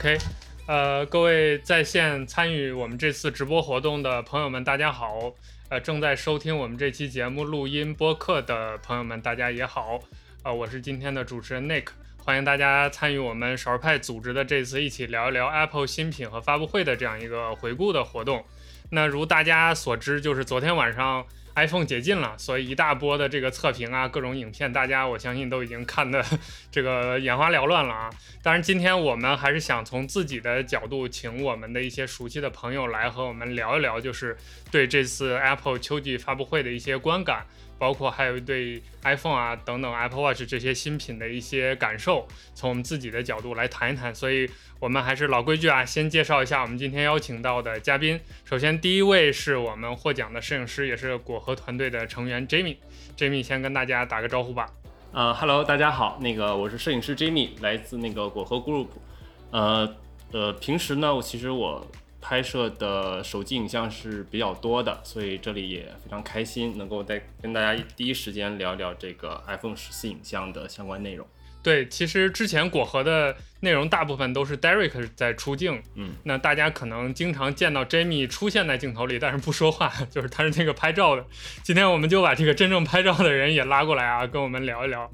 OK，呃，各位在线参与我们这次直播活动的朋友们，大家好。呃，正在收听我们这期节目录音播客的朋友们，大家也好。呃，我是今天的主持人 Nick，欢迎大家参与我们少儿派组织的这次一起聊一聊 Apple 新品和发布会的这样一个回顾的活动。那如大家所知，就是昨天晚上。iPhone 解禁了，所以一大波的这个测评啊，各种影片，大家我相信都已经看的 这个眼花缭乱了啊。当然，今天我们还是想从自己的角度，请我们的一些熟悉的朋友来和我们聊一聊，就是对这次 Apple 秋季发布会的一些观感。包括还有一对 iPhone 啊等等 Apple Watch 这些新品的一些感受，从我们自己的角度来谈一谈。所以，我们还是老规矩啊，先介绍一下我们今天邀请到的嘉宾。首先，第一位是我们获奖的摄影师，也是果核团队的成员 Jamie。Jamie 先跟大家打个招呼吧。呃，Hello，大家好，那个我是摄影师 Jamie，来自那个果核 Group。呃呃，平时呢，其实我。拍摄的手机影像是比较多的，所以这里也非常开心，能够在跟大家第一时间聊聊这个 iPhone 十四影像的相关内容。对，其实之前果核的内容大部分都是 Derek 在出镜，嗯，那大家可能经常见到 Jamie 出现在镜头里，但是不说话，就是他是那个拍照的。今天我们就把这个真正拍照的人也拉过来啊，跟我们聊一聊。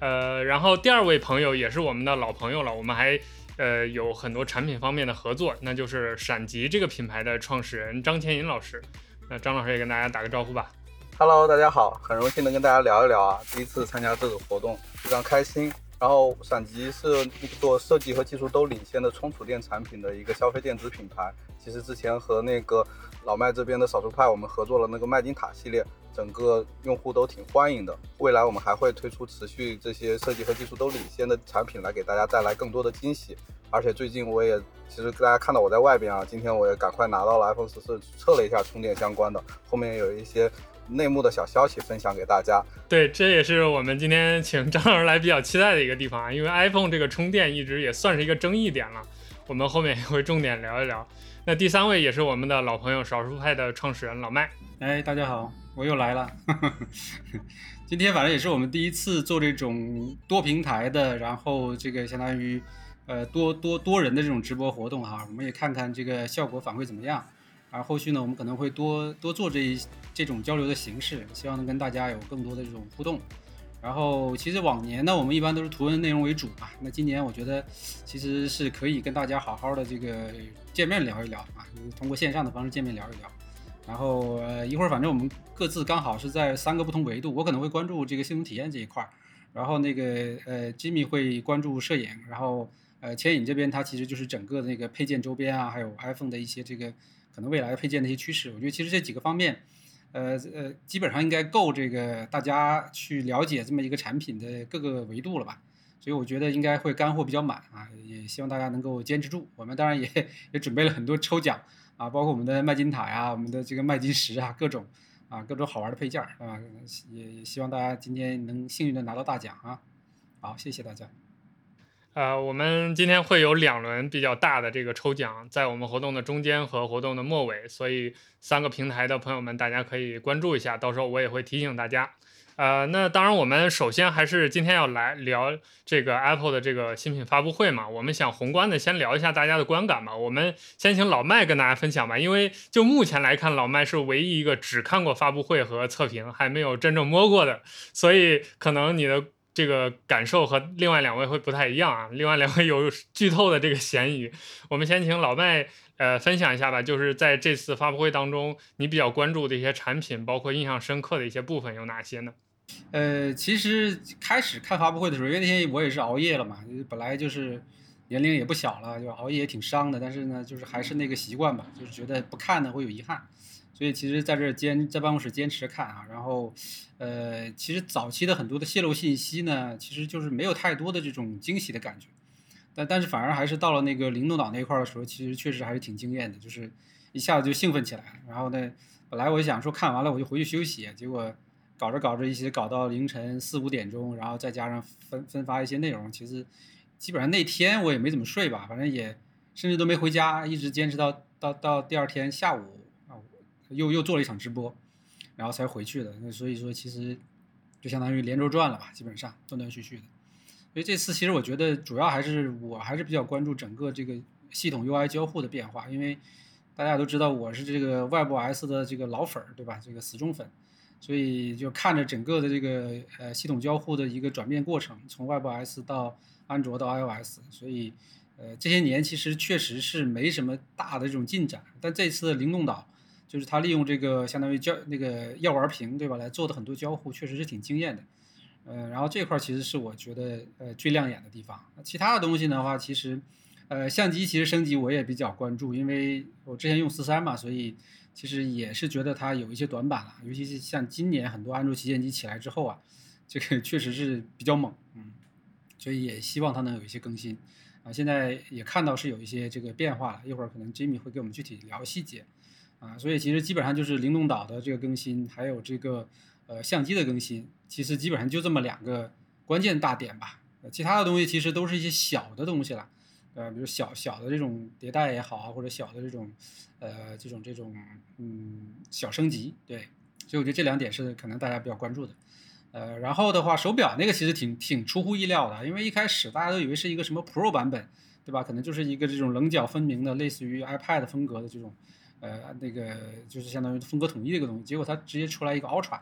呃，然后第二位朋友也是我们的老朋友了，我们还。呃，有很多产品方面的合作，那就是闪极这个品牌的创始人张千银老师。那张老师也跟大家打个招呼吧。Hello，大家好，很荣幸能跟大家聊一聊啊，第一次参加这个活动，非常开心。然后闪极是做设计和技术都领先的充储电产品的一个消费电子品牌。其实之前和那个老麦这边的少数派，我们合作了那个麦金塔系列。整个用户都挺欢迎的，未来我们还会推出持续这些设计和技术都领先的产品，来给大家带来更多的惊喜。而且最近我也其实大家看到我在外边啊，今天我也赶快拿到了 iPhone 十四，测了一下充电相关的，后面有一些内幕的小消息分享给大家。对，这也是我们今天请张老师来比较期待的一个地方啊，因为 iPhone 这个充电一直也算是一个争议点了，我们后面也会重点聊一聊。那第三位也是我们的老朋友，少数派的创始人老麦。哎，大家好。我又来了，今天反正也是我们第一次做这种多平台的，然后这个相当于呃多多多人的这种直播活动哈，我们也看看这个效果反馈怎么样。而后续呢，我们可能会多多做这一这种交流的形式，希望能跟大家有更多的这种互动。然后其实往年呢，我们一般都是图文内容为主嘛，那今年我觉得其实是可以跟大家好好的这个见面聊一聊啊，通过线上的方式见面聊一聊。然后呃一会儿反正我们各自刚好是在三个不同维度，我可能会关注这个系统体验这一块儿，然后那个呃 Jimmy 会关注摄影，然后呃牵引这边它其实就是整个那个配件周边啊，还有 iPhone 的一些这个可能未来配件的一些趋势，我觉得其实这几个方面，呃呃基本上应该够这个大家去了解这么一个产品的各个维度了吧，所以我觉得应该会干货比较满啊，也希望大家能够坚持住，我们当然也也准备了很多抽奖。啊，包括我们的麦金塔呀，我们的这个麦金石啊，各种啊，各种好玩的配件啊，也也希望大家今天能幸运的拿到大奖啊！好，谢谢大家。呃，我们今天会有两轮比较大的这个抽奖，在我们活动的中间和活动的末尾，所以三个平台的朋友们，大家可以关注一下，到时候我也会提醒大家。呃，那当然，我们首先还是今天要来聊这个 Apple 的这个新品发布会嘛。我们想宏观的先聊一下大家的观感嘛。我们先请老麦跟大家分享吧，因为就目前来看，老麦是唯一一个只看过发布会和测评，还没有真正摸过的，所以可能你的这个感受和另外两位会不太一样啊。另外两位有剧透的这个嫌疑，我们先请老麦呃分享一下吧。就是在这次发布会当中，你比较关注的一些产品，包括印象深刻的一些部分有哪些呢？呃，其实开始看发布会的时候，因为那天我也是熬夜了嘛，本来就是年龄也不小了，就熬夜也挺伤的。但是呢，就是还是那个习惯吧，就是觉得不看呢会有遗憾，所以其实在这坚在办公室坚持看啊。然后，呃，其实早期的很多的泄露信息呢，其实就是没有太多的这种惊喜的感觉，但但是反而还是到了那个灵动岛那块的时候，其实确实还是挺惊艳的，就是一下子就兴奋起来。然后呢，本来我想说看完了我就回去休息，结果。搞着搞着，一些搞到凌晨四五点钟，然后再加上分分发一些内容，其实基本上那天我也没怎么睡吧，反正也甚至都没回家，一直坚持到到到第二天下午啊，又又做了一场直播，然后才回去的。那所以说，其实就相当于连轴转了吧，基本上断断续续的。所以这次其实我觉得主要还是我还是比较关注整个这个系统 UI 交互的变化，因为大家都知道我是这个 WebOS 的这个老粉儿，对吧？这个死忠粉，所以就看着整个的这个呃系统交互的一个转变过程，从 WebOS 到安卓到 iOS，所以呃这些年其实确实是没什么大的这种进展，但这次灵动岛就是它利用这个相当于交那个药丸屏，对吧？来做的很多交互，确实是挺惊艳的。呃，然后这块其实是我觉得呃最亮眼的地方。其他的东西的话，其实，呃，相机其实升级我也比较关注，因为我之前用四三嘛，所以其实也是觉得它有一些短板了。尤其是像今年很多安卓旗舰机起来之后啊，这个确实是比较猛，嗯，所以也希望它能有一些更新。啊，现在也看到是有一些这个变化了，一会儿可能 Jimmy 会给我们具体聊细节。啊，所以其实基本上就是灵动岛的这个更新，还有这个。呃，相机的更新其实基本上就这么两个关键大点吧，其他的东西其实都是一些小的东西了，呃，比如小小的这种迭代也好啊，或者小的这种，呃，这种这种嗯小升级，对，所以我觉得这两点是可能大家比较关注的，呃，然后的话，手表那个其实挺挺出乎意料的，因为一开始大家都以为是一个什么 Pro 版本，对吧？可能就是一个这种棱角分明的，类似于 iPad 风格的这种，呃，那个就是相当于风格统一的一个东西，结果它直接出来一个 Ultra。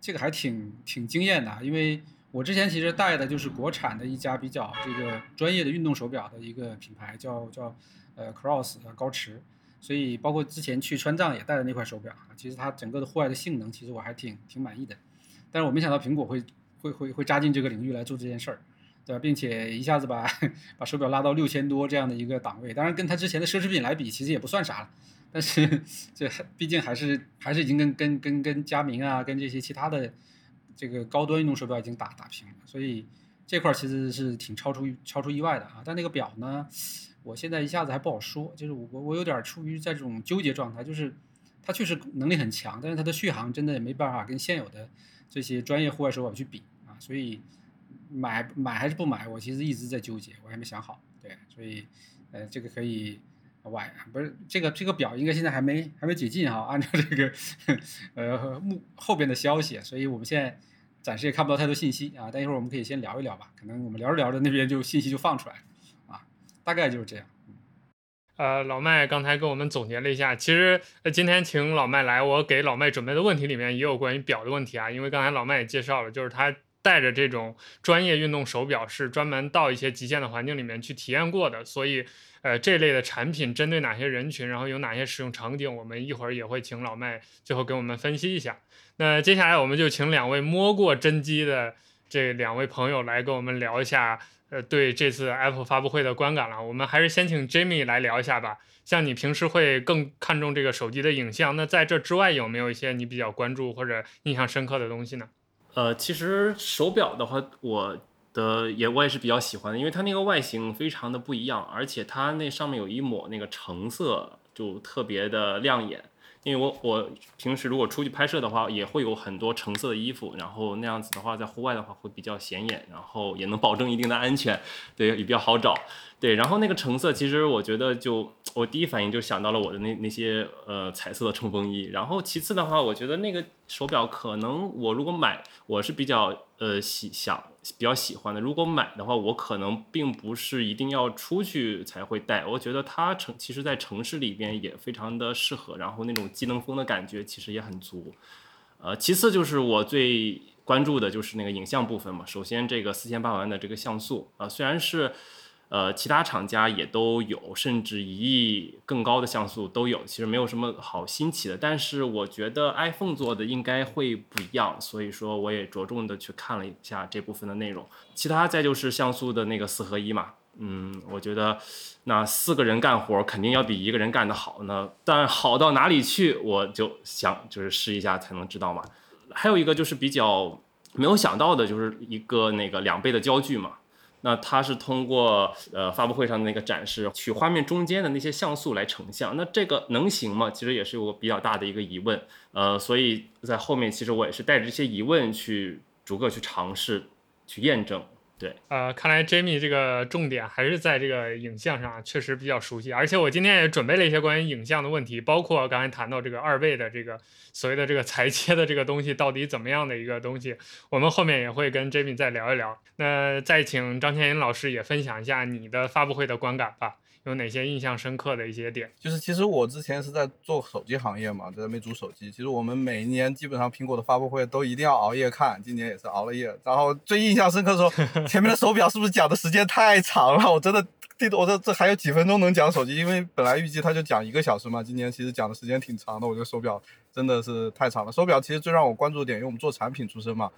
这个还挺挺惊艳的，因为我之前其实戴的就是国产的一家比较这个专业的运动手表的一个品牌，叫叫呃 Cross 高驰，所以包括之前去川藏也戴的那块手表啊，其实它整个的户外的性能其实我还挺挺满意的，但是我没想到苹果会会会会扎进这个领域来做这件事儿，对吧？并且一下子把 把手表拉到六千多这样的一个档位，当然跟它之前的奢侈品来比，其实也不算啥了。但是 这毕竟还是还是已经跟跟跟跟佳明啊，跟这些其他的这个高端运动手表已经打打平了，所以这块其实是挺超出超出意外的啊。但那个表呢，我现在一下子还不好说，就是我我有点处于在这种纠结状态，就是它确实能力很强，但是它的续航真的也没办法跟现有的这些专业户外手表去比啊，所以买买还是不买，我其实一直在纠结，我还没想好。对，所以呃，这个可以。晚不是这个这个表应该现在还没还没解禁哈，按照这个呃幕后边的消息，所以我们现在暂时也看不到太多信息啊。但一会儿我们可以先聊一聊吧，可能我们聊着聊着那边就信息就放出来啊，大概就是这样。呃，老麦刚才跟我们总结了一下，其实今天请老麦来，我给老麦准备的问题里面也有关于表的问题啊，因为刚才老麦也介绍了，就是他带着这种专业运动手表是专门到一些极限的环境里面去体验过的，所以。呃，这类的产品针对哪些人群，然后有哪些使用场景，我们一会儿也会请老麦最后给我们分析一下。那接下来我们就请两位摸过真机的这两位朋友来跟我们聊一下，呃，对这次 Apple 发布会的观感了。我们还是先请 Jimmy 来聊一下吧。像你平时会更看重这个手机的影像，那在这之外有没有一些你比较关注或者印象深刻的东西呢？呃，其实手表的话，我。的也我也是比较喜欢的，因为它那个外形非常的不一样，而且它那上面有一抹那个橙色，就特别的亮眼。因为我我平时如果出去拍摄的话，也会有很多橙色的衣服，然后那样子的话，在户外的话会比较显眼，然后也能保证一定的安全，对，也比较好找。对，然后那个橙色，其实我觉得就我第一反应就想到了我的那那些呃彩色的冲锋衣。然后其次的话，我觉得那个手表可能我如果买，我是比较呃喜想比较喜欢的。如果买的话，我可能并不是一定要出去才会戴。我觉得它城其实在城市里边也非常的适合，然后那种机能风的感觉其实也很足。呃，其次就是我最关注的就是那个影像部分嘛。首先这个四千八百万的这个像素啊，虽然是。呃，其他厂家也都有，甚至一亿更高的像素都有，其实没有什么好新奇的。但是我觉得 iPhone 做的应该会不一样，所以说我也着重的去看了一下这部分的内容。其他再就是像素的那个四合一嘛，嗯，我觉得那四个人干活肯定要比一个人干得好呢。但好到哪里去，我就想就是试一下才能知道嘛。还有一个就是比较没有想到的，就是一个那个两倍的焦距嘛。那它是通过呃发布会上的那个展示，取画面中间的那些像素来成像，那这个能行吗？其实也是有比较大的一个疑问，呃，所以在后面其实我也是带着这些疑问去逐个去尝试去验证，对，呃，看来 Jamie 这个重点还是在这个影像上，确实比较熟悉。而且我今天也准备了一些关于影像的问题，包括刚才谈到这个二倍的这个所谓的这个裁切的这个东西到底怎么样的一个东西，我们后面也会跟 Jamie 再聊一聊。那再请张天银老师也分享一下你的发布会的观感吧。有哪些印象深刻的一些点？就是其实我之前是在做手机行业嘛，在魅族手机。其实我们每一年基本上苹果的发布会都一定要熬夜看，今年也是熬了夜。然后最印象深刻的时候，前面的手表是不是讲的时间太长了？我真的记得，我这这还有几分钟能讲手机，因为本来预计他就讲一个小时嘛，今年其实讲的时间挺长的。我觉得手表真的是太长了。手表其实最让我关注的点，因为我们做产品出身嘛。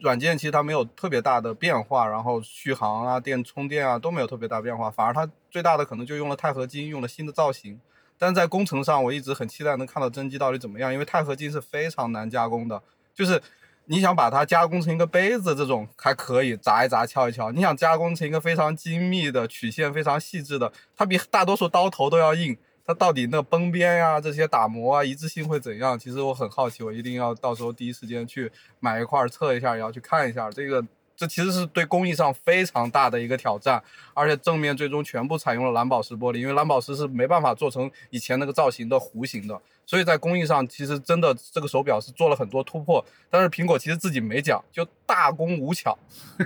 软件其实它没有特别大的变化，然后续航啊、电充电啊都没有特别大变化，反而它最大的可能就用了钛合金，用了新的造型。但在工程上，我一直很期待能看到真机到底怎么样，因为钛合金是非常难加工的，就是你想把它加工成一个杯子这种还可以砸一砸、敲一敲，你想加工成一个非常精密的曲线、非常细致的，它比大多数刀头都要硬。它到底那崩边呀，这些打磨啊，一致性会怎样？其实我很好奇，我一定要到时候第一时间去买一块测一下，也要去看一下。这个这其实是对工艺上非常大的一个挑战，而且正面最终全部采用了蓝宝石玻璃，因为蓝宝石是没办法做成以前那个造型的弧形的。所以在工艺上，其实真的这个手表是做了很多突破，但是苹果其实自己没讲，就大工无巧，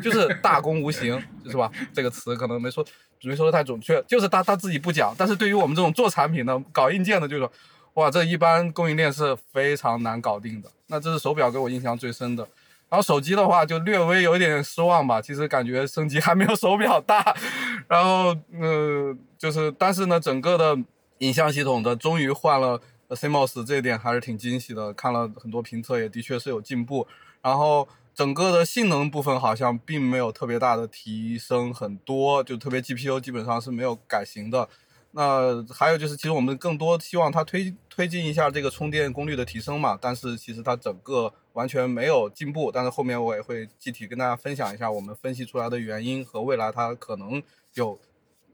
就是大工无形，是吧？这个词可能没说，没说的太准确，就是他他自己不讲。但是对于我们这种做产品的、搞硬件的，就是说，哇，这一般供应链是非常难搞定的。那这是手表给我印象最深的。然后手机的话，就略微有一点失望吧。其实感觉升级还没有手表大。然后，呃，就是，但是呢，整个的影像系统的终于换了。CMOS 这一点还是挺惊喜的，看了很多评测，也的确是有进步。然后整个的性能部分好像并没有特别大的提升，很多就特别 GPU 基本上是没有改型的。那还有就是，其实我们更多希望它推推进一下这个充电功率的提升嘛，但是其实它整个完全没有进步。但是后面我也会具体跟大家分享一下我们分析出来的原因和未来它可能有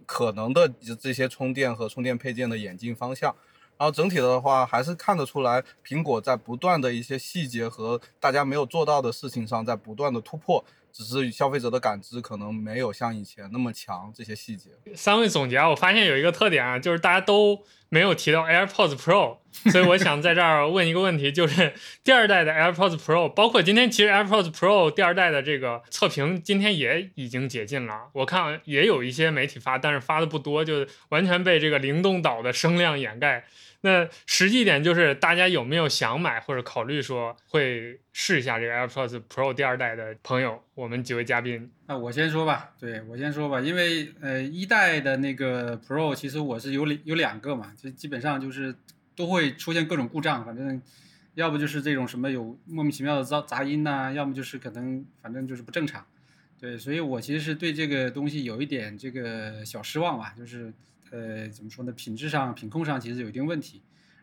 可能的这些充电和充电配件的演进方向。然后整体的话，还是看得出来，苹果在不断的一些细节和大家没有做到的事情上，在不断的突破。只是消费者的感知可能没有像以前那么强，这些细节。三位总结啊，我发现有一个特点啊，就是大家都没有提到 AirPods Pro，所以我想在这儿问一个问题，就是第二代的 AirPods Pro，包括今天其实 AirPods Pro 第二代的这个测评今天也已经解禁了，我看也有一些媒体发，但是发的不多，就完全被这个灵动岛的声量掩盖。那实际点就是，大家有没有想买或者考虑说会试一下这个 AirPods Pro 第二代的朋友？我们几位嘉宾，那我先说吧。对我先说吧，因为呃一代的那个 Pro 其实我是有有两个嘛，就基本上就是都会出现各种故障，反正要不就是这种什么有莫名其妙的噪杂音呐，要么就是可能反正就是不正常。对，所以我其实是对这个东西有一点这个小失望吧，就是。呃，怎么说呢？品质上、品控上其实有一定问题。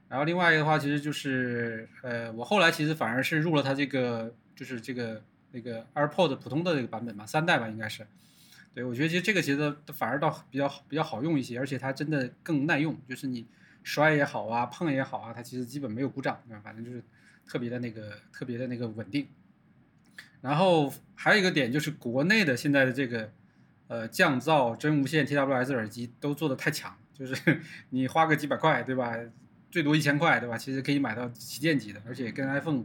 然后另外一个的话，其实就是，呃，我后来其实反而是入了它这个，就是这个那个 AirPod 普通的这个版本嘛，三代吧应该是。对，我觉得其实这个鞋子反而倒比较比较好用一些，而且它真的更耐用，就是你摔也好啊，碰也好啊，它其实基本没有故障，反正就是特别的那个特别的那个稳定。然后还有一个点就是国内的现在的这个。呃，降噪、真无线、TWS 耳机都做的太强，就是 你花个几百块，对吧？最多一千块，对吧？其实可以买到旗舰级的，而且跟 iPhone，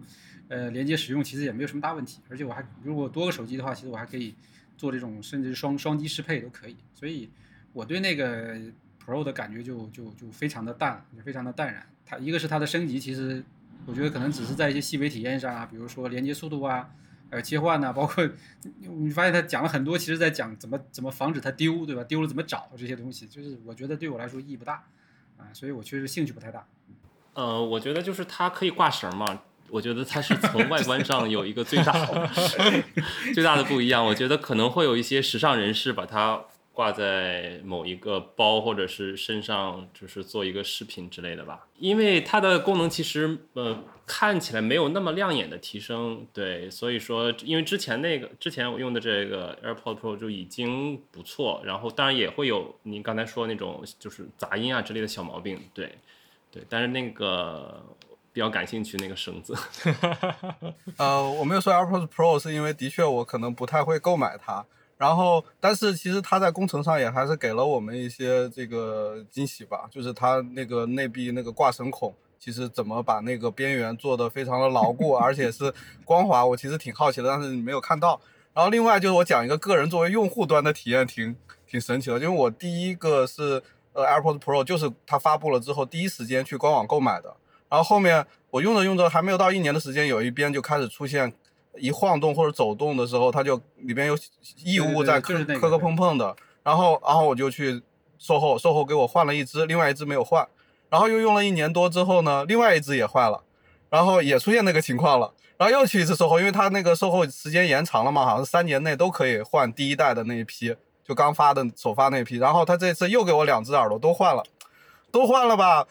呃，连接使用其实也没有什么大问题。而且我还如果多个手机的话，其实我还可以做这种甚至双双机适配都可以。所以我对那个 Pro 的感觉就就就非常的淡，就非常的淡然。它一个是它的升级，其实我觉得可能只是在一些细微体验上啊，比如说连接速度啊。呃，切换呢，包括你发现他讲了很多，其实在讲怎么怎么防止它丢，对吧？丢了怎么找这些东西，就是我觉得对我来说意义不大，啊，所以我确实兴趣不太大。呃，我觉得就是它可以挂绳嘛，我觉得它是从外观上有一个最大 最大的不一样，我觉得可能会有一些时尚人士把它。挂在某一个包或者是身上，就是做一个饰品之类的吧。因为它的功能其实呃看起来没有那么亮眼的提升，对，所以说因为之前那个之前我用的这个 AirPods Pro 就已经不错，然后当然也会有你刚才说那种就是杂音啊之类的小毛病，对对，但是那个比较感兴趣那个绳子。呃，我没有说 AirPods Pro 是因为的确我可能不太会购买它。然后，但是其实它在工程上也还是给了我们一些这个惊喜吧，就是它那个内壁那个挂绳孔，其实怎么把那个边缘做的非常的牢固，而且是光滑，我其实挺好奇的，但是你没有看到。然后另外就是我讲一个个人作为用户端的体验，挺挺神奇的，因为我第一个是呃 AirPods Pro，就是它发布了之后第一时间去官网购买的，然后后面我用着用着还没有到一年的时间，有一边就开始出现。一晃动或者走动的时候，它就里边有异物在磕磕磕碰碰的，然后然后我就去售后，售后给我换了一只，另外一只没有换，然后又用了一年多之后呢，另外一只也坏了，然后也出现那个情况了，然后又去一次售后，因为它那个售后时间延长了嘛，好像是三年内都可以换第一代的那一批，就刚发的首发那一批，然后他这次又给我两只耳朵都换了，都换了吧。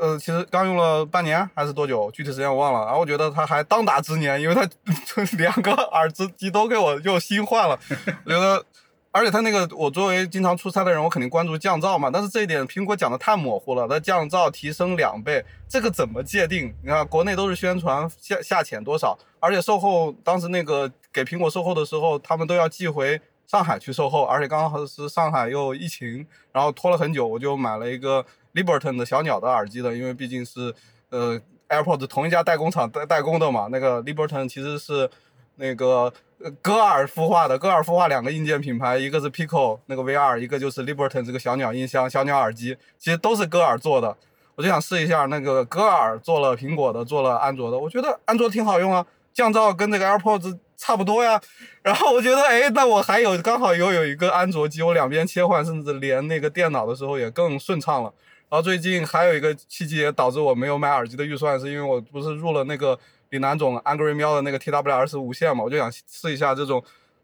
呃，其实刚用了半年还是多久，具体时间我忘了。然后我觉得他还当打之年，因为他 两个耳机都给我又新换了。觉得，而且他那个，我作为经常出差的人，我肯定关注降噪嘛。但是这一点苹果讲的太模糊了，它降噪提升两倍，这个怎么界定？你看国内都是宣传下下潜多少，而且售后当时那个给苹果售后的时候，他们都要寄回上海去售后，而且刚好是上海又疫情，然后拖了很久，我就买了一个。Liberton 的小鸟的耳机的，因为毕竟是呃 AirPods 同一家代工厂代代工的嘛。那个 Liberton 其实是那个歌尔孵化的，歌尔孵化两个硬件品牌，一个是 Pico 那个 VR，一个就是 Liberton 这个小鸟音箱、小鸟耳机，其实都是歌尔做的。我就想试一下那个歌尔做了苹果的，做了安卓的，我觉得安卓挺好用啊，降噪跟这个 AirPods 差不多呀。然后我觉得，哎，那我还有刚好又有一个安卓机，我两边切换，甚至连那个电脑的时候也更顺畅了。然后最近还有一个契机导致我没有买耳机的预算，是因为我不是入了那个李楠总 Angry 喵的那个 TWS 无线嘛，我就想试一下这种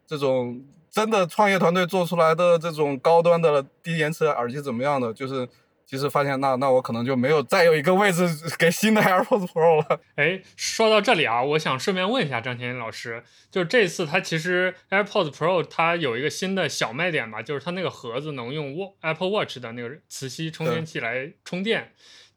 这种真的创业团队做出来的这种高端的低延迟耳机怎么样的，就是。其实发现那那我可能就没有再有一个位置给新的 AirPods Pro 了。哎，说到这里啊，我想顺便问一下张天林老师，就是这次它其实 AirPods Pro 它有一个新的小卖点嘛，就是它那个盒子能用 Apple Watch 的那个磁吸充电器来充电。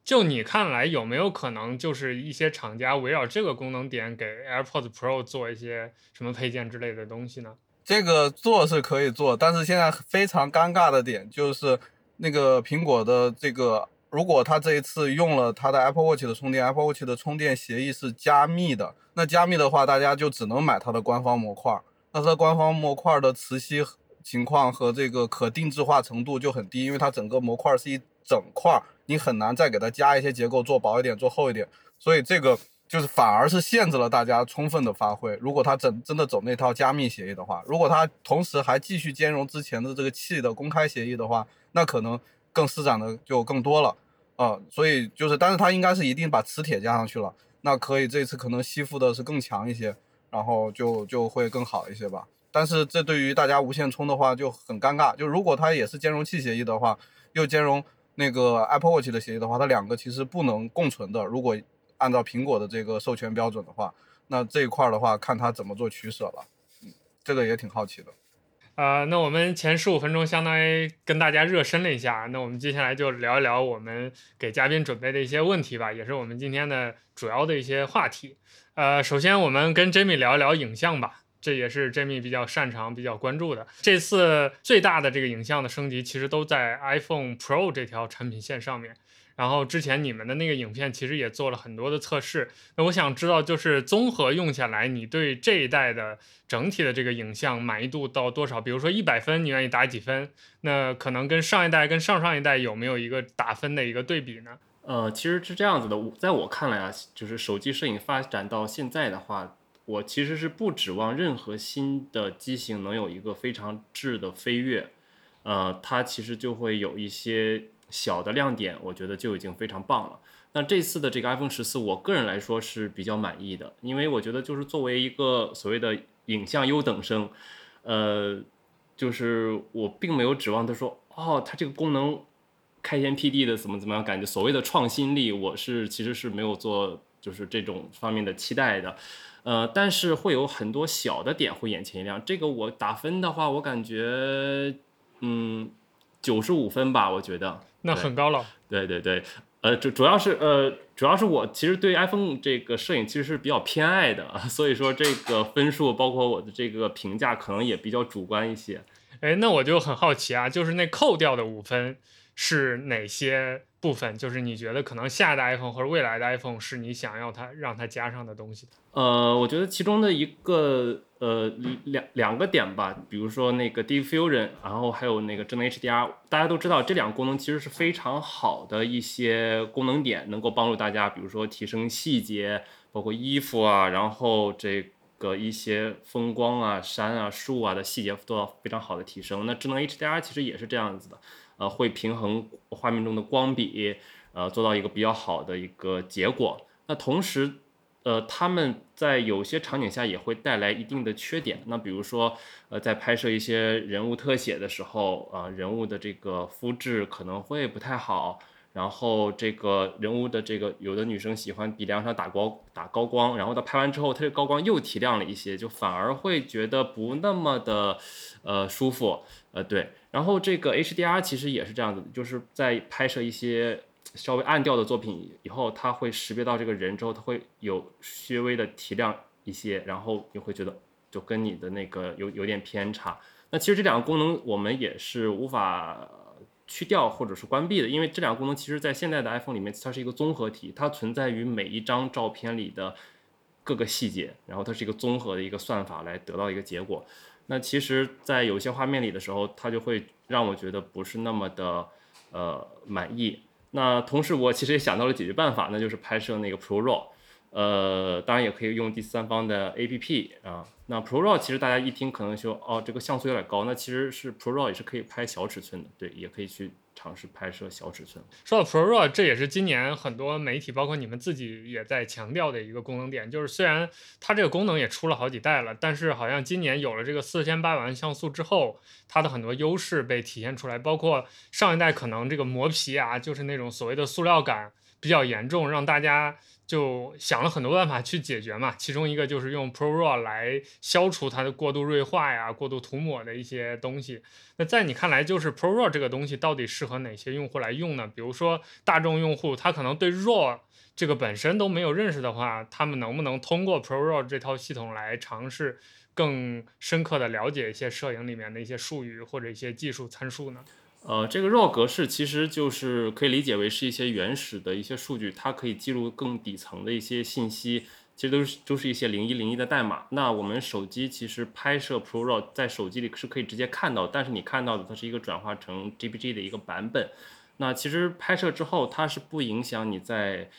就你看来有没有可能就是一些厂家围绕这个功能点给 AirPods Pro 做一些什么配件之类的东西呢？这个做是可以做，但是现在非常尴尬的点就是。那个苹果的这个，如果他这一次用了他的 Apple Watch 的充电，Apple Watch 的充电协议是加密的，那加密的话，大家就只能买它的官方模块。那它官方模块的磁吸情况和这个可定制化程度就很低，因为它整个模块是一整块，你很难再给它加一些结构，做薄一点，做厚一点。所以这个就是反而是限制了大家充分的发挥。如果它真真的走那套加密协议的话，如果它同时还继续兼容之前的这个气的公开协议的话。那可能更施展的就更多了，啊，所以就是，但是它应该是一定把磁铁加上去了，那可以这次可能吸附的是更强一些，然后就就会更好一些吧。但是这对于大家无线充的话就很尴尬，就如果它也是兼容器协议的话，又兼容那个 Apple Watch 的协议的话，它两个其实不能共存的。如果按照苹果的这个授权标准的话，那这一块的话看它怎么做取舍了，嗯，这个也挺好奇的。呃，那我们前十五分钟相当于跟大家热身了一下，那我们接下来就聊一聊我们给嘉宾准备的一些问题吧，也是我们今天的主要的一些话题。呃，首先我们跟 Jamie 聊一聊影像吧，这也是 Jamie 比较擅长、比较关注的。这次最大的这个影像的升级，其实都在 iPhone Pro 这条产品线上面。然后之前你们的那个影片其实也做了很多的测试，那我想知道就是综合用下来，你对这一代的整体的这个影像满意度到多少？比如说一百分，你愿意打几分？那可能跟上一代、跟上上一代有没有一个打分的一个对比呢？呃，其实是这样子的，在我看来啊，就是手机摄影发展到现在的话，我其实是不指望任何新的机型能有一个非常质的飞跃，呃，它其实就会有一些。小的亮点，我觉得就已经非常棒了。那这次的这个 iPhone 十四，我个人来说是比较满意的，因为我觉得就是作为一个所谓的影像优等生，呃，就是我并没有指望他说，哦，它这个功能开天辟地的怎么怎么样，感觉所谓的创新力，我是其实是没有做就是这种方面的期待的。呃，但是会有很多小的点会眼前一亮。这个我打分的话，我感觉，嗯，九十五分吧，我觉得。那很高了，对对对，呃，主主要是呃，主要是我其实对 iPhone 这个摄影其实是比较偏爱的，所以说这个分数包括我的这个评价可能也比较主观一些。哎，那我就很好奇啊，就是那扣掉的五分是哪些部分？就是你觉得可能下一代 iPhone 或者未来的 iPhone 是你想要它让它加上的东西？呃，我觉得其中的一个呃两两个点吧，比如说那个 Diffusion，然后还有那个智能 HDR，大家都知道这两个功能其实是非常好的一些功能点，能够帮助大家，比如说提升细节，包括衣服啊，然后这。个一些风光啊、山啊、树啊的细节做到非常好的提升。那智能 HDR 其实也是这样子的，呃，会平衡画面中的光比，呃，做到一个比较好的一个结果。那同时，呃，他们在有些场景下也会带来一定的缺点。那比如说，呃，在拍摄一些人物特写的时候，啊，人物的这个肤质可能会不太好。然后这个人物的这个有的女生喜欢鼻梁上打光打高光，然后她拍完之后，她这高光又提亮了一些，就反而会觉得不那么的呃舒服，呃对。然后这个 HDR 其实也是这样子，就是在拍摄一些稍微暗调的作品以后，它会识别到这个人之后，它会有稍微的提亮一些，然后你会觉得就跟你的那个有有点偏差。那其实这两个功能我们也是无法。去掉或者是关闭的，因为这两个功能其实，在现在的 iPhone 里面，它是一个综合体，它存在于每一张照片里的各个细节，然后它是一个综合的一个算法来得到一个结果。那其实，在有些画面里的时候，它就会让我觉得不是那么的呃满意。那同时，我其实也想到了解决办法，那就是拍摄那个 Pro RAW。呃，当然也可以用第三方的 APP 啊。那 Pro RAW 其实大家一听可能说，哦，这个像素有点高。那其实是 Pro RAW 也是可以拍小尺寸的，对，也可以去尝试拍摄小尺寸。说到 Pro RAW，这也是今年很多媒体，包括你们自己也在强调的一个功能点，就是虽然它这个功能也出了好几代了，但是好像今年有了这个四千八百万像素之后，它的很多优势被体现出来，包括上一代可能这个磨皮啊，就是那种所谓的塑料感比较严重，让大家。就想了很多办法去解决嘛，其中一个就是用 Pro RAW 来消除它的过度锐化呀、过度涂抹的一些东西。那在你看来，就是 Pro RAW 这个东西到底适合哪些用户来用呢？比如说大众用户，他可能对 RAW 这个本身都没有认识的话，他们能不能通过 Pro RAW 这套系统来尝试更深刻的了解一些摄影里面的一些术语或者一些技术参数呢？呃，这个 RAW 格式其实就是可以理解为是一些原始的一些数据，它可以记录更底层的一些信息，其实都是都是一些零一零一的代码。那我们手机其实拍摄 Pro RAW 在手机里是可以直接看到，但是你看到的它是一个转化成 JPG 的一个版本。那其实拍摄之后，它是不影响你在。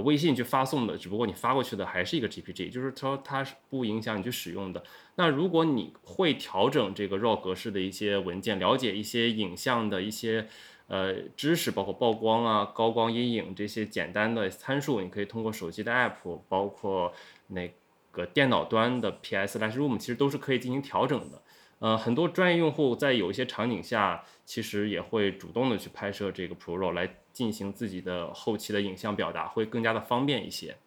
微信去发送的，只不过你发过去的还是一个 GPG，就是说它是不影响你去使用的。那如果你会调整这个 RAW 格式的一些文件，了解一些影像的一些呃知识，包括曝光啊、高光、阴影这些简单的参数，你可以通过手机的 App，包括那个电脑端的 PS Lightroom，其实都是可以进行调整的。呃，很多专业用户在有一些场景下，其实也会主动的去拍摄这个 Pro 来进行自己的后期的影像表达，会更加的方便一些。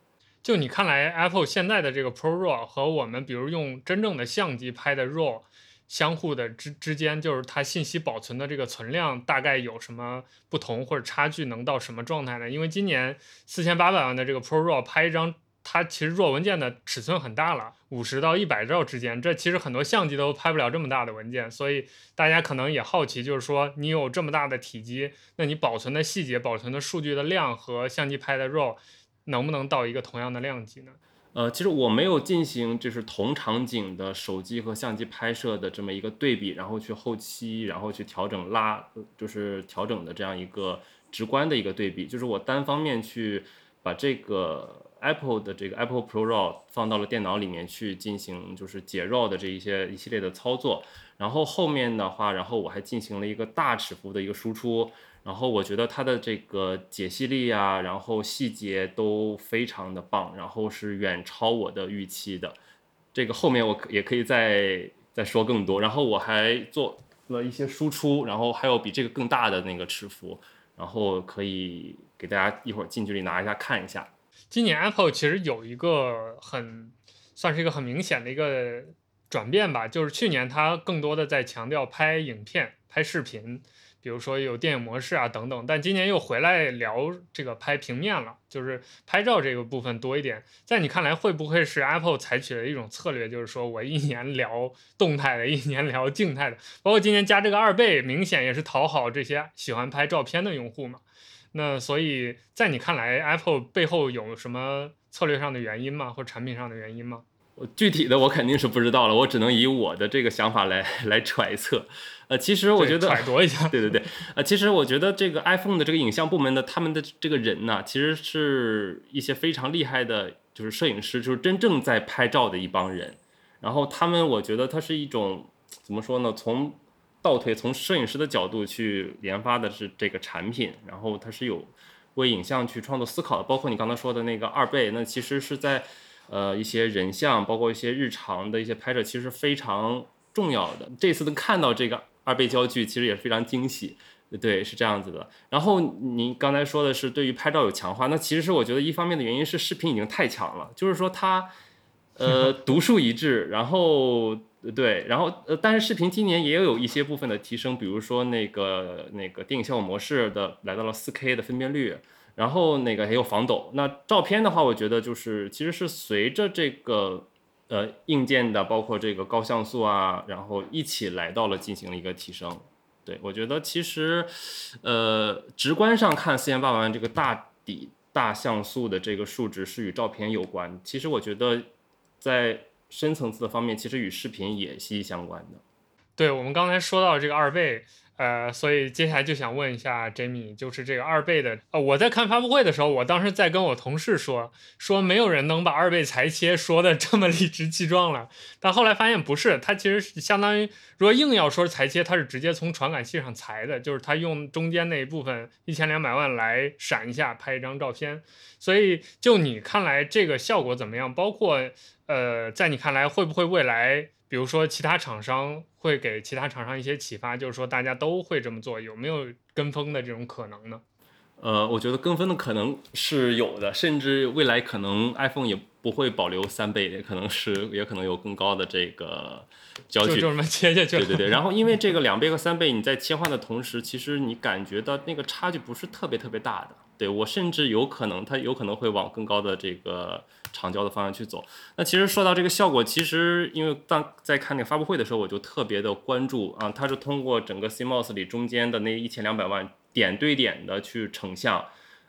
就你看来，Apple 现在的这个 Pro RAW 和我们比如用真正的相机拍的 RAW 相互的之之间，就是它信息保存的这个存量大概有什么不同或者差距，能到什么状态呢？因为今年四千八百万的这个 Pro RAW 拍一张。它其实弱文件的尺寸很大了，五十到一百兆之间，这其实很多相机都拍不了这么大的文件，所以大家可能也好奇，就是说你有这么大的体积，那你保存的细节、保存的数据的量和相机拍的 RAW 能不能到一个同样的量级呢？呃，其实我没有进行就是同场景的手机和相机拍摄的这么一个对比，然后去后期，然后去调整拉，就是调整的这样一个直观的一个对比，就是我单方面去把这个。Apple 的这个 Apple Pro RAW 放到了电脑里面去进行就是解 RAW 的这一些一系列的操作，然后后面的话，然后我还进行了一个大尺幅的一个输出，然后我觉得它的这个解析力啊，然后细节都非常的棒，然后是远超我的预期的。这个后面我也可以再再说更多，然后我还做了一些输出，然后还有比这个更大的那个尺幅，然后可以给大家一会儿近距离拿一下看一下。今年 Apple 其实有一个很算是一个很明显的一个转变吧，就是去年它更多的在强调拍影片、拍视频，比如说有电影模式啊等等。但今年又回来聊这个拍平面了，就是拍照这个部分多一点。在你看来，会不会是 Apple 采取的一种策略，就是说我一年聊动态的，一年聊静态的？包括今年加这个二倍，明显也是讨好这些喜欢拍照片的用户嘛。那所以在你看来，Apple 背后有什么策略上的原因吗？或者产品上的原因吗？我具体的我肯定是不知道了，我只能以我的这个想法来来揣测。呃，其实我觉得揣度一下，对对对，呃，其实我觉得这个 iPhone 的这个影像部门的他们的这个人呢，其实是一些非常厉害的，就是摄影师，就是真正在拍照的一帮人。然后他们，我觉得它是一种怎么说呢？从倒推，从摄影师的角度去研发的是这个产品，然后它是有为影像去创作思考的。包括你刚才说的那个二倍，那其实是在呃一些人像，包括一些日常的一些拍摄，其实非常重要的。这次能看到这个二倍焦距，其实也非常惊喜。对，是这样子的。然后您刚才说的是对于拍照有强化，那其实是我觉得一方面的原因是视频已经太强了，就是说它呃独树一帜，然后。对，然后呃，但是视频今年也有一些部分的提升，比如说那个那个电影效果模式的来到了 4K 的分辨率，然后那个还有防抖。那照片的话，我觉得就是其实是随着这个呃硬件的，包括这个高像素啊，然后一起来到了进行了一个提升。对我觉得其实呃直观上看，四千八百万这个大底大像素的这个数值是与照片有关。其实我觉得在深层次的方面，其实与视频也息息相关的。对我们刚才说到这个二倍，呃，所以接下来就想问一下 Jamie，就是这个二倍的，呃，我在看发布会的时候，我当时在跟我同事说，说没有人能把二倍裁切说的这么理直气壮了，但后来发现不是，它其实相当于，如果硬要说裁切，它是直接从传感器上裁的，就是它用中间那一部分一千两百万来闪一下拍一张照片，所以就你看来这个效果怎么样？包括。呃，在你看来，会不会未来，比如说其他厂商会给其他厂商一些启发，就是说大家都会这么做，有没有跟风的这种可能呢？呃，我觉得跟风的可能是有的，甚至未来可能 iPhone 也不会保留三倍，也可能是也可能有更高的这个焦距，就这么切下去。对对对。然后因为这个两倍和三倍，你在切换的同时，其实你感觉到那个差距不是特别特别大的。对我甚至有可能，它有可能会往更高的这个长焦的方向去走。那其实说到这个效果，其实因为当在看那个发布会的时候，我就特别的关注啊，它是通过整个 CMOS 里中间的那一千两百万点对点的去成像，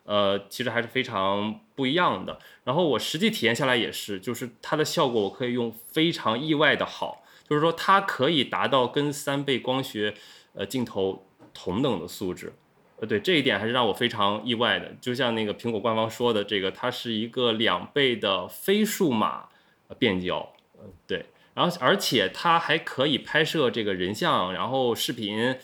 呃，其实还是非常不一样的。然后我实际体验下来也是，就是它的效果我可以用非常意外的好，就是说它可以达到跟三倍光学呃镜头同等的素质。呃，对这一点还是让我非常意外的。就像那个苹果官方说的，这个它是一个两倍的非数码变焦，对，然后而且它还可以拍摄这个人像，然后视频，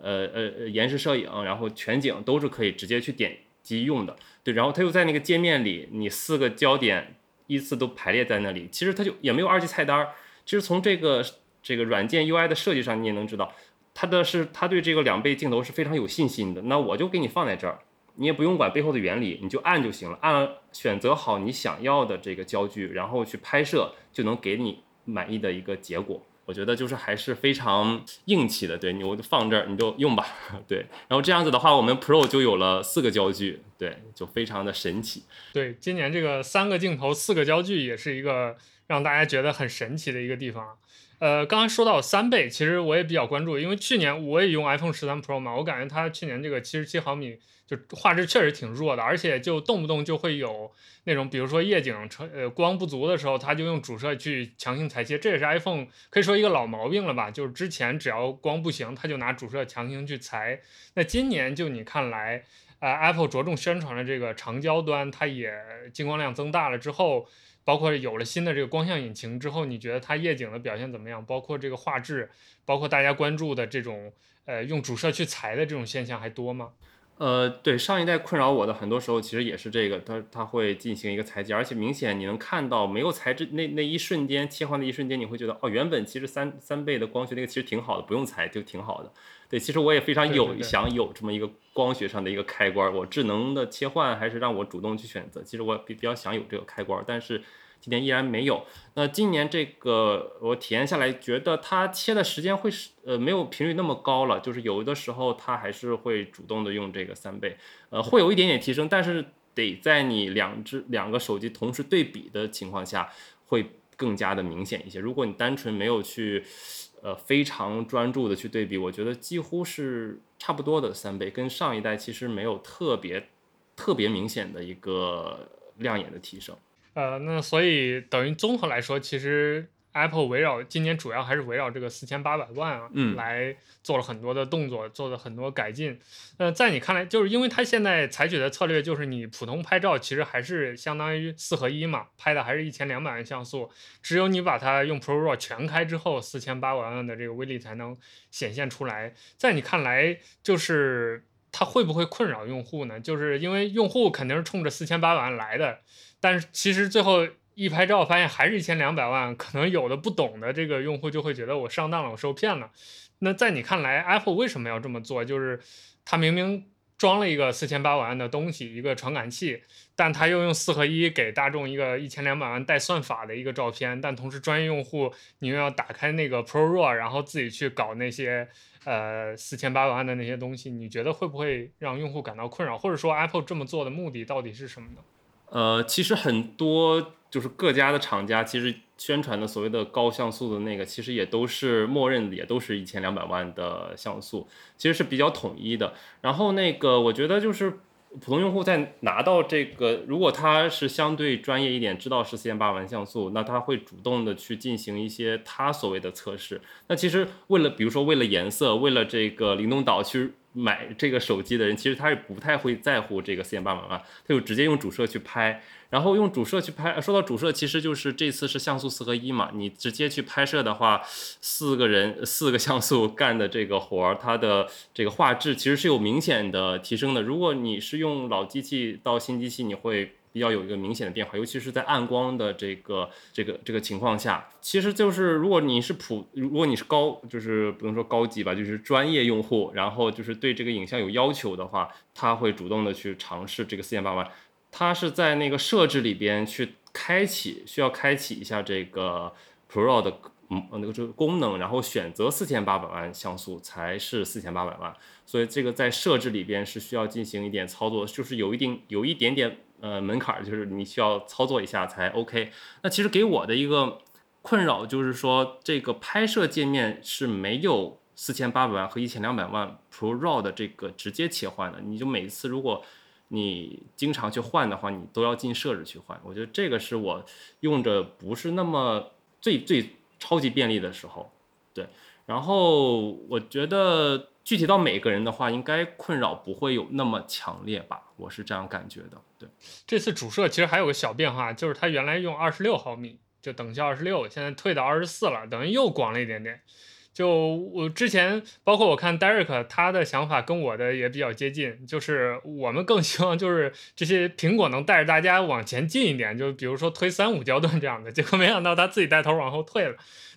呃呃延时摄影，然后全景都是可以直接去点击用的。对，然后它又在那个界面里，你四个焦点依次都排列在那里，其实它就也没有二级菜单儿。其实从这个这个软件 UI 的设计上，你也能知道。他的是，他对这个两倍镜头是非常有信心的。那我就给你放在这儿，你也不用管背后的原理，你就按就行了。按选择好你想要的这个焦距，然后去拍摄，就能给你满意的一个结果。我觉得就是还是非常硬气的。对，你我就放这儿，你就用吧。对，然后这样子的话，我们 Pro 就有了四个焦距，对，就非常的神奇。对，今年这个三个镜头四个焦距也是一个让大家觉得很神奇的一个地方。呃，刚才说到三倍，其实我也比较关注，因为去年我也用 iPhone 十三 Pro 嘛，我感觉它去年这个七十七毫米就画质确实挺弱的，而且就动不动就会有那种，比如说夜景成呃光不足的时候，它就用主摄去强行裁切，这也是 iPhone 可以说一个老毛病了吧，就是之前只要光不行，它就拿主摄强行去裁。那今年就你看来，呃，Apple 着重宣传了这个长焦端，它也进光量增大了之后。包括有了新的这个光像引擎之后，你觉得它夜景的表现怎么样？包括这个画质，包括大家关注的这种呃用主摄去裁的这种现象还多吗？呃，对，上一代困扰我的很多时候其实也是这个，它它会进行一个裁剪，而且明显你能看到没有裁之那那一瞬间切换的一瞬间，你会觉得哦，原本其实三三倍的光学那个其实挺好的，不用裁就挺好的。对，其实我也非常有想有这么一个光学上的一个开关，我智能的切换还是让我主动去选择。其实我比比较想有这个开关，但是今年依然没有。那今年这个我体验下来，觉得它切的时间会是呃没有频率那么高了，就是有的时候它还是会主动的用这个三倍，呃会有一点点提升，但是得在你两只两个手机同时对比的情况下，会更加的明显一些。如果你单纯没有去呃非常专注的去对比，我觉得几乎是差不多的三倍，跟上一代其实没有特别特别明显的一个亮眼的提升。呃，那所以等于综合来说，其实 Apple 围绕今年主要还是围绕这个四千八百万啊，嗯来做了很多的动作，做了很多改进。呃，在你看来，就是因为它现在采取的策略就是你普通拍照其实还是相当于四合一嘛，拍的还是一千两百万像素，只有你把它用 Pro RAW 全开之后，四千八百万的这个威力才能显现出来。在你看来，就是它会不会困扰用户呢？就是因为用户肯定是冲着四千八百万来的。但是其实最后一拍照发现还是一千两百万，可能有的不懂的这个用户就会觉得我上当了，我受骗了。那在你看来，Apple 为什么要这么做？就是它明明装了一个四千八百万的东西，一个传感器，但它又用四合一给大众一个一千两百万带算法的一个照片，但同时专业用户你又要打开那个 Pro RAW，然后自己去搞那些呃四千八百万的那些东西，你觉得会不会让用户感到困扰？或者说 Apple 这么做的目的到底是什么呢？呃，其实很多就是各家的厂家，其实宣传的所谓的高像素的那个，其实也都是默认的，也都是一千两百万的像素，其实是比较统一的。然后那个，我觉得就是普通用户在拿到这个，如果他是相对专业一点，知道是四千八百万像素，那他会主动的去进行一些他所谓的测试。那其实为了，比如说为了颜色，为了这个灵动岛去。买这个手机的人，其实他是不太会在乎这个四千八百万，他就直接用主摄去拍，然后用主摄去拍。说到主摄，其实就是这次是像素四合一嘛，你直接去拍摄的话，四个人四个像素干的这个活儿，它的这个画质其实是有明显的提升的。如果你是用老机器到新机器，你会。比较有一个明显的变化，尤其是在暗光的这个这个这个情况下，其实就是如果你是普，如果你是高，就是不能说高级吧，就是专业用户，然后就是对这个影像有要求的话，他会主动的去尝试这个四千八百万，他是在那个设置里边去开启，需要开启一下这个 Pro 的嗯那个这个功能，然后选择四千八百万像素才是四千八百万，所以这个在设置里边是需要进行一点操作，就是有一定有一点点。呃，门槛就是你需要操作一下才 OK。那其实给我的一个困扰就是说，这个拍摄界面是没有四千八百万和一千两百万 Pro RAW 的这个直接切换的。你就每次如果你经常去换的话，你都要进设置去换。我觉得这个是我用着不是那么最最超级便利的时候。对，然后我觉得。具体到每个人的话，应该困扰不会有那么强烈吧？我是这样感觉的。对，这次主摄其实还有个小变化，就是它原来用二十六毫米，就等效二十六，现在退到二十四了，等于又广了一点点。就我之前，包括我看 Derek 他的想法跟我的也比较接近，就是我们更希望就是这些苹果能带着大家往前进一点，就比如说推三五焦段这样的，结果没想到他自己带头往后退了。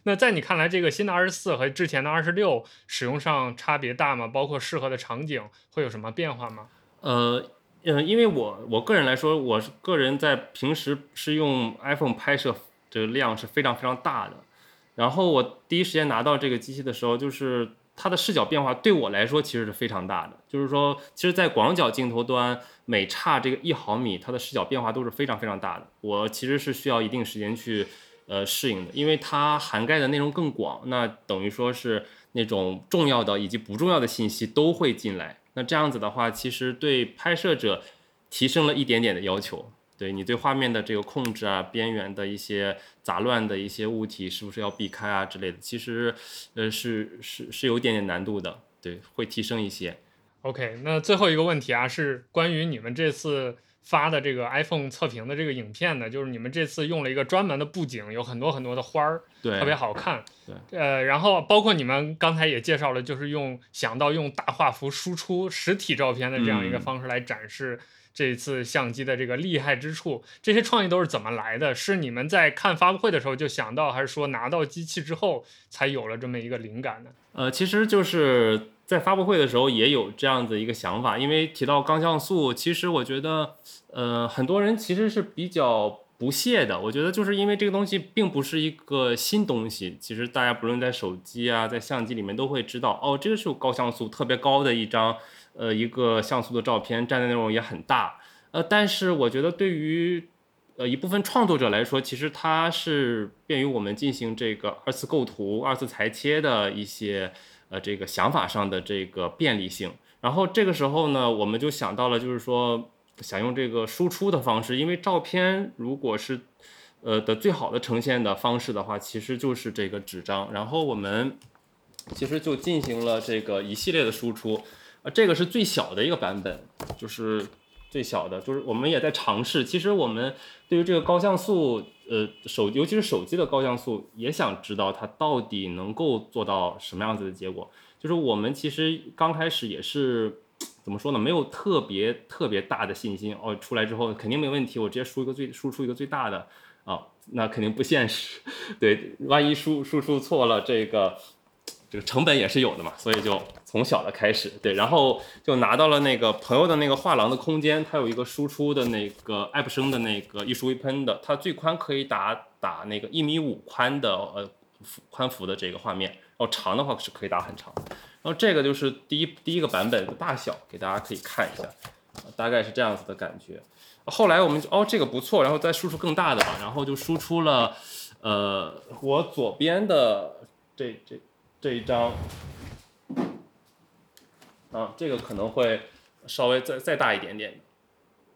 那在你看来，这个新的二十四和之前的二十六使用上差别大吗？包括适合的场景会有什么变化吗？呃，嗯，因为我我个人来说，我个人在平时是用 iPhone 拍摄，这个量是非常非常大的。然后我第一时间拿到这个机器的时候，就是它的视角变化对我来说其实是非常大的。就是说，其实，在广角镜头端，每差这个一毫米，它的视角变化都是非常非常大的。我其实是需要一定时间去。呃，适应的，因为它涵盖的内容更广，那等于说是那种重要的以及不重要的信息都会进来。那这样子的话，其实对拍摄者提升了一点点的要求。对你对画面的这个控制啊，边缘的一些杂乱的一些物体是不是要避开啊之类的，其实呃是是是有一点点难度的。对，会提升一些。OK，那最后一个问题啊，是关于你们这次。发的这个 iPhone 测评的这个影片呢，就是你们这次用了一个专门的布景，有很多很多的花儿，对，特别好看。对，呃，然后包括你们刚才也介绍了，就是用想到用大画幅输出实体照片的这样一个方式来展示这次相机的这个厉害之处。这些创意都是怎么来的？是你们在看发布会的时候就想到，还是说拿到机器之后才有了这么一个灵感呢？呃，其实就是在发布会的时候也有这样子一个想法，因为提到高像素，其实我觉得。呃，很多人其实是比较不屑的。我觉得就是因为这个东西并不是一个新东西，其实大家不论在手机啊，在相机里面都会知道，哦，这个是高像素特别高的一张，呃，一个像素的照片，占的内容也很大。呃，但是我觉得对于呃一部分创作者来说，其实它是便于我们进行这个二次构图、二次裁切的一些呃这个想法上的这个便利性。然后这个时候呢，我们就想到了，就是说想用这个输出的方式，因为照片如果是呃的最好的呈现的方式的话，其实就是这个纸张。然后我们其实就进行了这个一系列的输出，呃，这个是最小的一个版本，就是最小的，就是我们也在尝试。其实我们对于这个高像素，呃，手尤其是手机的高像素，也想知道它到底能够做到什么样子的结果。就是我们其实刚开始也是怎么说呢？没有特别特别大的信心哦，出来之后肯定没问题，我直接输一个最输出一个最大的啊，那肯定不现实。对，万一输输出错了，这个这个成本也是有的嘛，所以就从小的开始，对，然后就拿到了那个朋友的那个画廊的空间，它有一个输出的那个爱普生的那个艺术微喷的，它最宽可以打打那个一米五宽的呃宽幅的这个画面。哦，长的话是可以打很长，然后这个就是第一第一个版本的大小，给大家可以看一下，大概是这样子的感觉。后来我们哦这个不错，然后再输出更大的吧，然后就输出了，呃，我左边的这这这一张，啊，这个可能会稍微再再大一点点，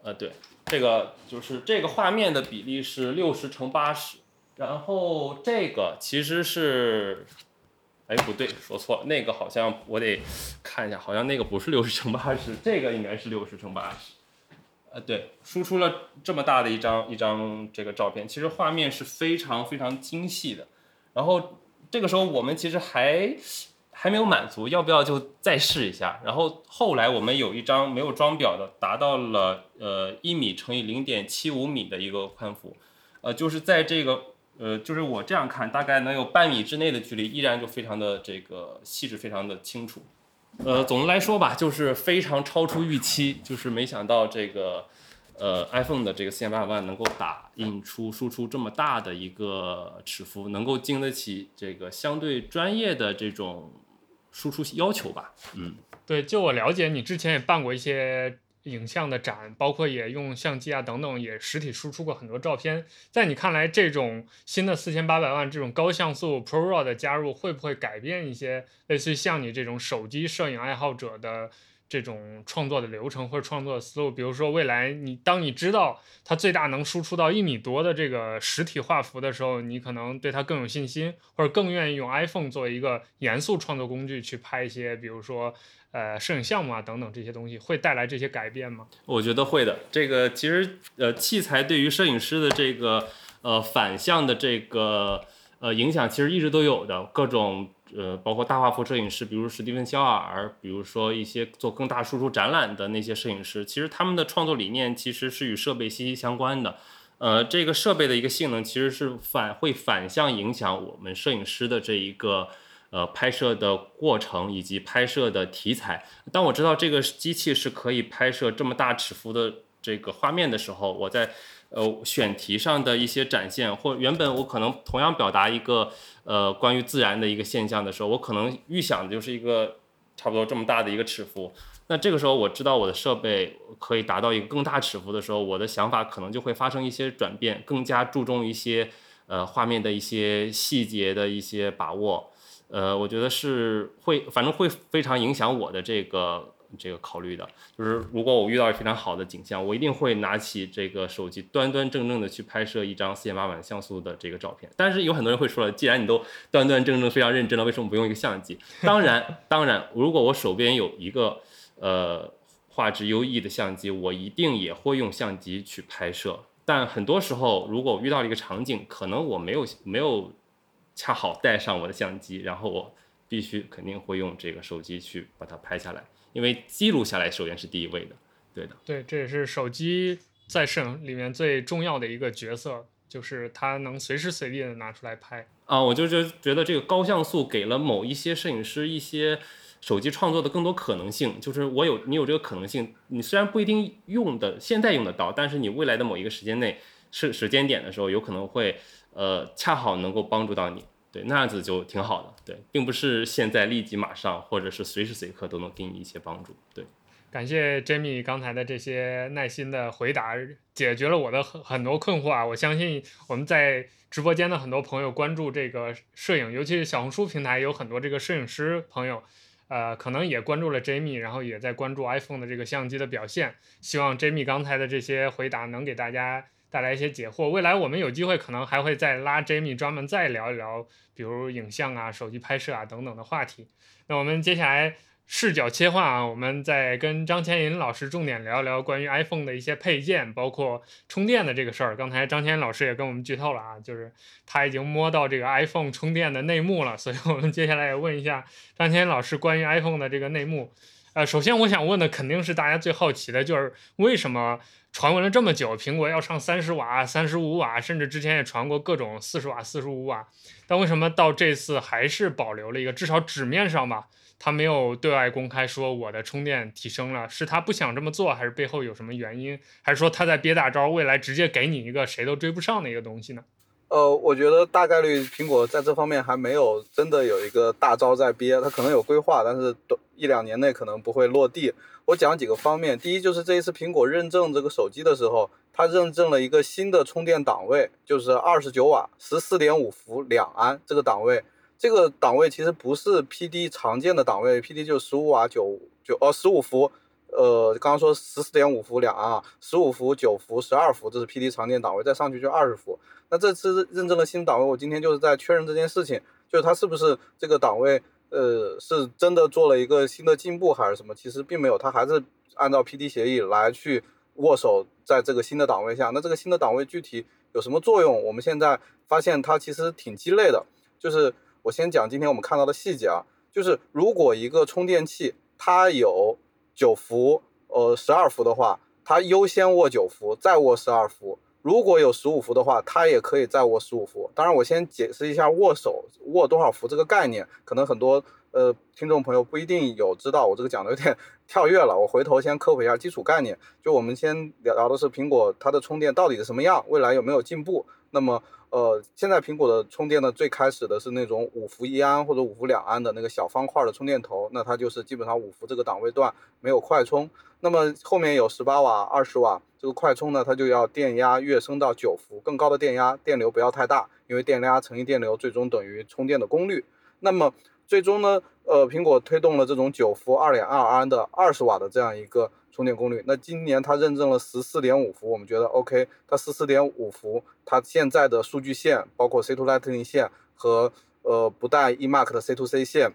呃，对，这个就是这个画面的比例是六十乘八十，然后这个其实是。哎，不对，说错了，那个好像我得看一下，好像那个不是六十乘八十，这个应该是六十乘八十。呃，对，输出了这么大的一张一张这个照片，其实画面是非常非常精细的。然后这个时候我们其实还还没有满足，要不要就再试一下？然后后来我们有一张没有装裱的，达到了呃一米乘以零点七五米的一个宽幅，呃，就是在这个。呃，就是我这样看，大概能有半米之内的距离，依然就非常的这个细致，非常的清楚。呃，总的来说吧，就是非常超出预期，就是没想到这个呃 iPhone 的这个四千八百万能够打印出输出这么大的一个尺幅，能够经得起这个相对专业的这种输出要求吧。嗯，对，就我了解，你之前也办过一些。影像的展，包括也用相机啊等等，也实体输出过很多照片。在你看来，这种新的四千八百万这种高像素 ProRAW 的加入，会不会改变一些类似于像你这种手机摄影爱好者的这种创作的流程或者创作的思路？比如说，未来你当你知道它最大能输出到一米多的这个实体画幅的时候，你可能对它更有信心，或者更愿意用 iPhone 作为一个严肃创作工具去拍一些，比如说。呃，摄影项目啊，等等这些东西会带来这些改变吗？我觉得会的。这个其实呃，器材对于摄影师的这个呃反向的这个呃影响，其实一直都有的。各种呃，包括大画幅摄影师，比如史蒂芬肖尔，比如说一些做更大输出展览的那些摄影师，其实他们的创作理念其实是与设备息息相关的。呃，这个设备的一个性能其实是反会反向影响我们摄影师的这一个。呃，拍摄的过程以及拍摄的题材。当我知道这个机器是可以拍摄这么大尺幅的这个画面的时候，我在呃选题上的一些展现，或原本我可能同样表达一个呃关于自然的一个现象的时候，我可能预想的就是一个差不多这么大的一个尺幅。那这个时候我知道我的设备可以达到一个更大尺幅的时候，我的想法可能就会发生一些转变，更加注重一些呃画面的一些细节的一些把握。呃，我觉得是会，反正会非常影响我的这个这个考虑的。就是如果我遇到非常好的景象，我一定会拿起这个手机，端端正正的去拍摄一张四千八百万像素的这个照片。但是有很多人会说了，既然你都端端正正、非常认真了，为什么不用一个相机？当然，当然，如果我手边有一个呃画质优异的相机，我一定也会用相机去拍摄。但很多时候，如果我遇到了一个场景，可能我没有没有。恰好带上我的相机，然后我必须肯定会用这个手机去把它拍下来，因为记录下来首先是第一位的。对的，对，这也是手机在摄影里面最重要的一个角色，就是它能随时随地的拿出来拍。啊，我就觉觉得这个高像素给了某一些摄影师一些手机创作的更多可能性，就是我有你有这个可能性，你虽然不一定用的现在用得到，但是你未来的某一个时间内。时时间点的时候，有可能会呃恰好能够帮助到你，对，那样子就挺好的，对，并不是现在立即马上或者是随时随刻都能给你一些帮助，对。感谢 Jamie 刚才的这些耐心的回答，解决了我的很很多困惑啊！我相信我们在直播间的很多朋友关注这个摄影，尤其是小红书平台有很多这个摄影师朋友，呃，可能也关注了 Jamie，然后也在关注 iPhone 的这个相机的表现。希望 Jamie 刚才的这些回答能给大家带来一些解惑。未来我们有机会可能还会再拉 Jamie 专门再聊一聊，比如影像啊、手机拍摄啊等等的话题。那我们接下来。视角切换啊，我们再跟张千银老师重点聊一聊关于 iPhone 的一些配件，包括充电的这个事儿。刚才张千银老师也跟我们剧透了啊，就是他已经摸到这个 iPhone 充电的内幕了。所以我们接下来也问一下张千银老师关于 iPhone 的这个内幕。呃，首先我想问的肯定是大家最好奇的，就是为什么传闻了这么久，苹果要上三十瓦、三十五瓦，甚至之前也传过各种四十瓦、四十五瓦，但为什么到这次还是保留了一个，至少纸面上吧？他没有对外公开说我的充电提升了，是他不想这么做，还是背后有什么原因？还是说他在憋大招，未来直接给你一个谁都追不上的一个东西呢？呃，我觉得大概率苹果在这方面还没有真的有一个大招在憋，它可能有规划，但是短一两年内可能不会落地。我讲几个方面，第一就是这一次苹果认证这个手机的时候，它认证了一个新的充电档位，就是二十九瓦、十四点五伏两安这个档位。这个档位其实不是 PD 常见的档位，PD 就十五瓦九九哦十五伏，呃刚刚说十四点五伏两安啊，十五伏九伏十二伏，这是 PD 常见档位，再上去就二十伏。那这次认证了新档位，我今天就是在确认这件事情，就是它是不是这个档位，呃是真的做了一个新的进步还是什么？其实并没有，它还是按照 PD 协议来去握手在这个新的档位下。那这个新的档位具体有什么作用？我们现在发现它其实挺鸡肋的，就是。我先讲今天我们看到的细节啊，就是如果一个充电器它有九伏，呃十二伏的话，它优先握九伏，再握十二伏；如果有十五伏的话，它也可以再握十五伏。当然，我先解释一下握手握多少伏这个概念，可能很多呃听众朋友不一定有知道，我这个讲的有点跳跃了。我回头先科普一下基础概念，就我们先聊聊的是苹果它的充电到底是什么样，未来有没有进步？那么。呃，现在苹果的充电呢，最开始的是那种五伏一安或者五伏两安的那个小方块的充电头，那它就是基本上五伏这个档位段没有快充。那么后面有十八瓦、二十瓦这个快充呢，它就要电压跃升到九伏，更高的电压，电流不要太大，因为电压乘以电流最终等于充电的功率。那么最终呢，呃，苹果推动了这种九伏二点二安的二十瓦的这样一个。充电功率，那今年它认证了十四点五伏，我们觉得 OK。它十四点五伏，它现在的数据线，包括 C to Lightning 线和呃不带 eMark 的 C to C 线，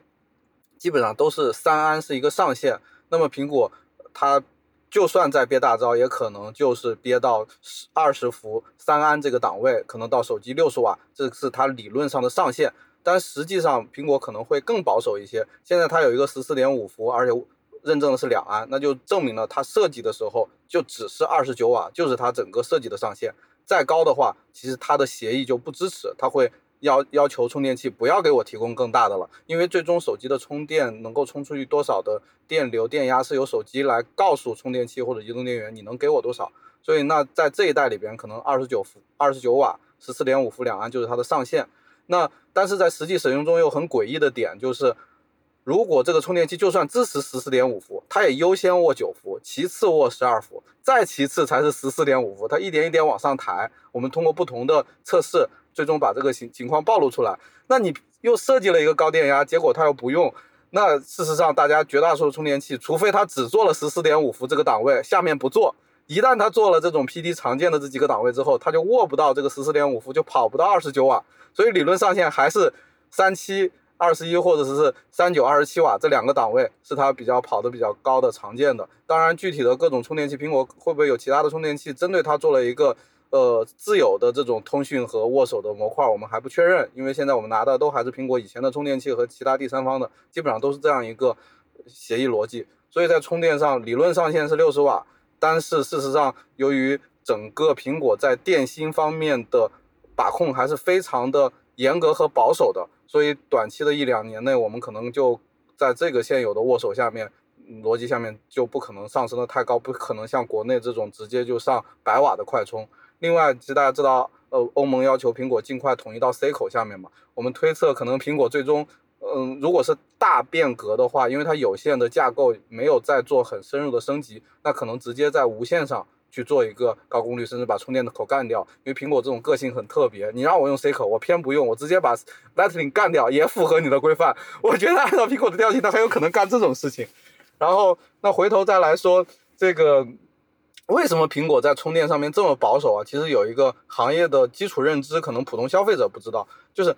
基本上都是三安是一个上限。那么苹果它就算再憋大招，也可能就是憋到二十伏三安这个档位，可能到手机六十瓦，这是它理论上的上限。但实际上苹果可能会更保守一些。现在它有一个十四点五伏，而且。认证的是两安，那就证明了它设计的时候就只是二十九瓦，就是它整个设计的上限。再高的话，其实它的协议就不支持，它会要要求充电器不要给我提供更大的了，因为最终手机的充电能够充出去多少的电流、电压是由手机来告诉充电器或者移动电源你能给我多少。所以那在这一代里边，可能二十九伏、二十九瓦、十四点五伏两安就是它的上限。那但是在实际使用中又很诡异的点就是。如果这个充电器就算支持十四点五伏，它也优先握九伏，其次握十二伏，再其次才是十四点五伏，它一点一点往上抬。我们通过不同的测试，最终把这个情情况暴露出来。那你又设计了一个高电压，结果它又不用。那事实上，大家绝大多数充电器，除非它只做了十四点五伏这个档位，下面不做。一旦它做了这种 PD 常见的这几个档位之后，它就握不到这个十四点五伏，就跑不到二十九瓦。所以理论上限还是三七。二十一或者是三九二十七瓦这两个档位是它比较跑的比较高的常见的。当然，具体的各种充电器，苹果会不会有其他的充电器针对它做了一个呃自有的这种通讯和握手的模块，我们还不确认。因为现在我们拿的都还是苹果以前的充电器和其他第三方的，基本上都是这样一个协议逻辑。所以在充电上，理论上限是六十瓦，但是事实上，由于整个苹果在电芯方面的把控还是非常的严格和保守的。所以短期的一两年内，我们可能就在这个现有的握手下面逻辑下面就不可能上升的太高，不可能像国内这种直接就上百瓦的快充。另外，其实大家知道，呃，欧盟要求苹果尽快统一到 C 口下面嘛。我们推测，可能苹果最终，嗯，如果是大变革的话，因为它有线的架构没有再做很深入的升级，那可能直接在无线上去做一个高功率，甚至把充电的口干掉。因为苹果这种个性很特别，你让我用 C 口，我偏不用，我直接把 Lightning 干掉，也符合你的规范。我觉得按照苹果的调性，它很有可能干这种事情。然后，那回头再来说这个。为什么苹果在充电上面这么保守啊？其实有一个行业的基础认知，可能普通消费者不知道，就是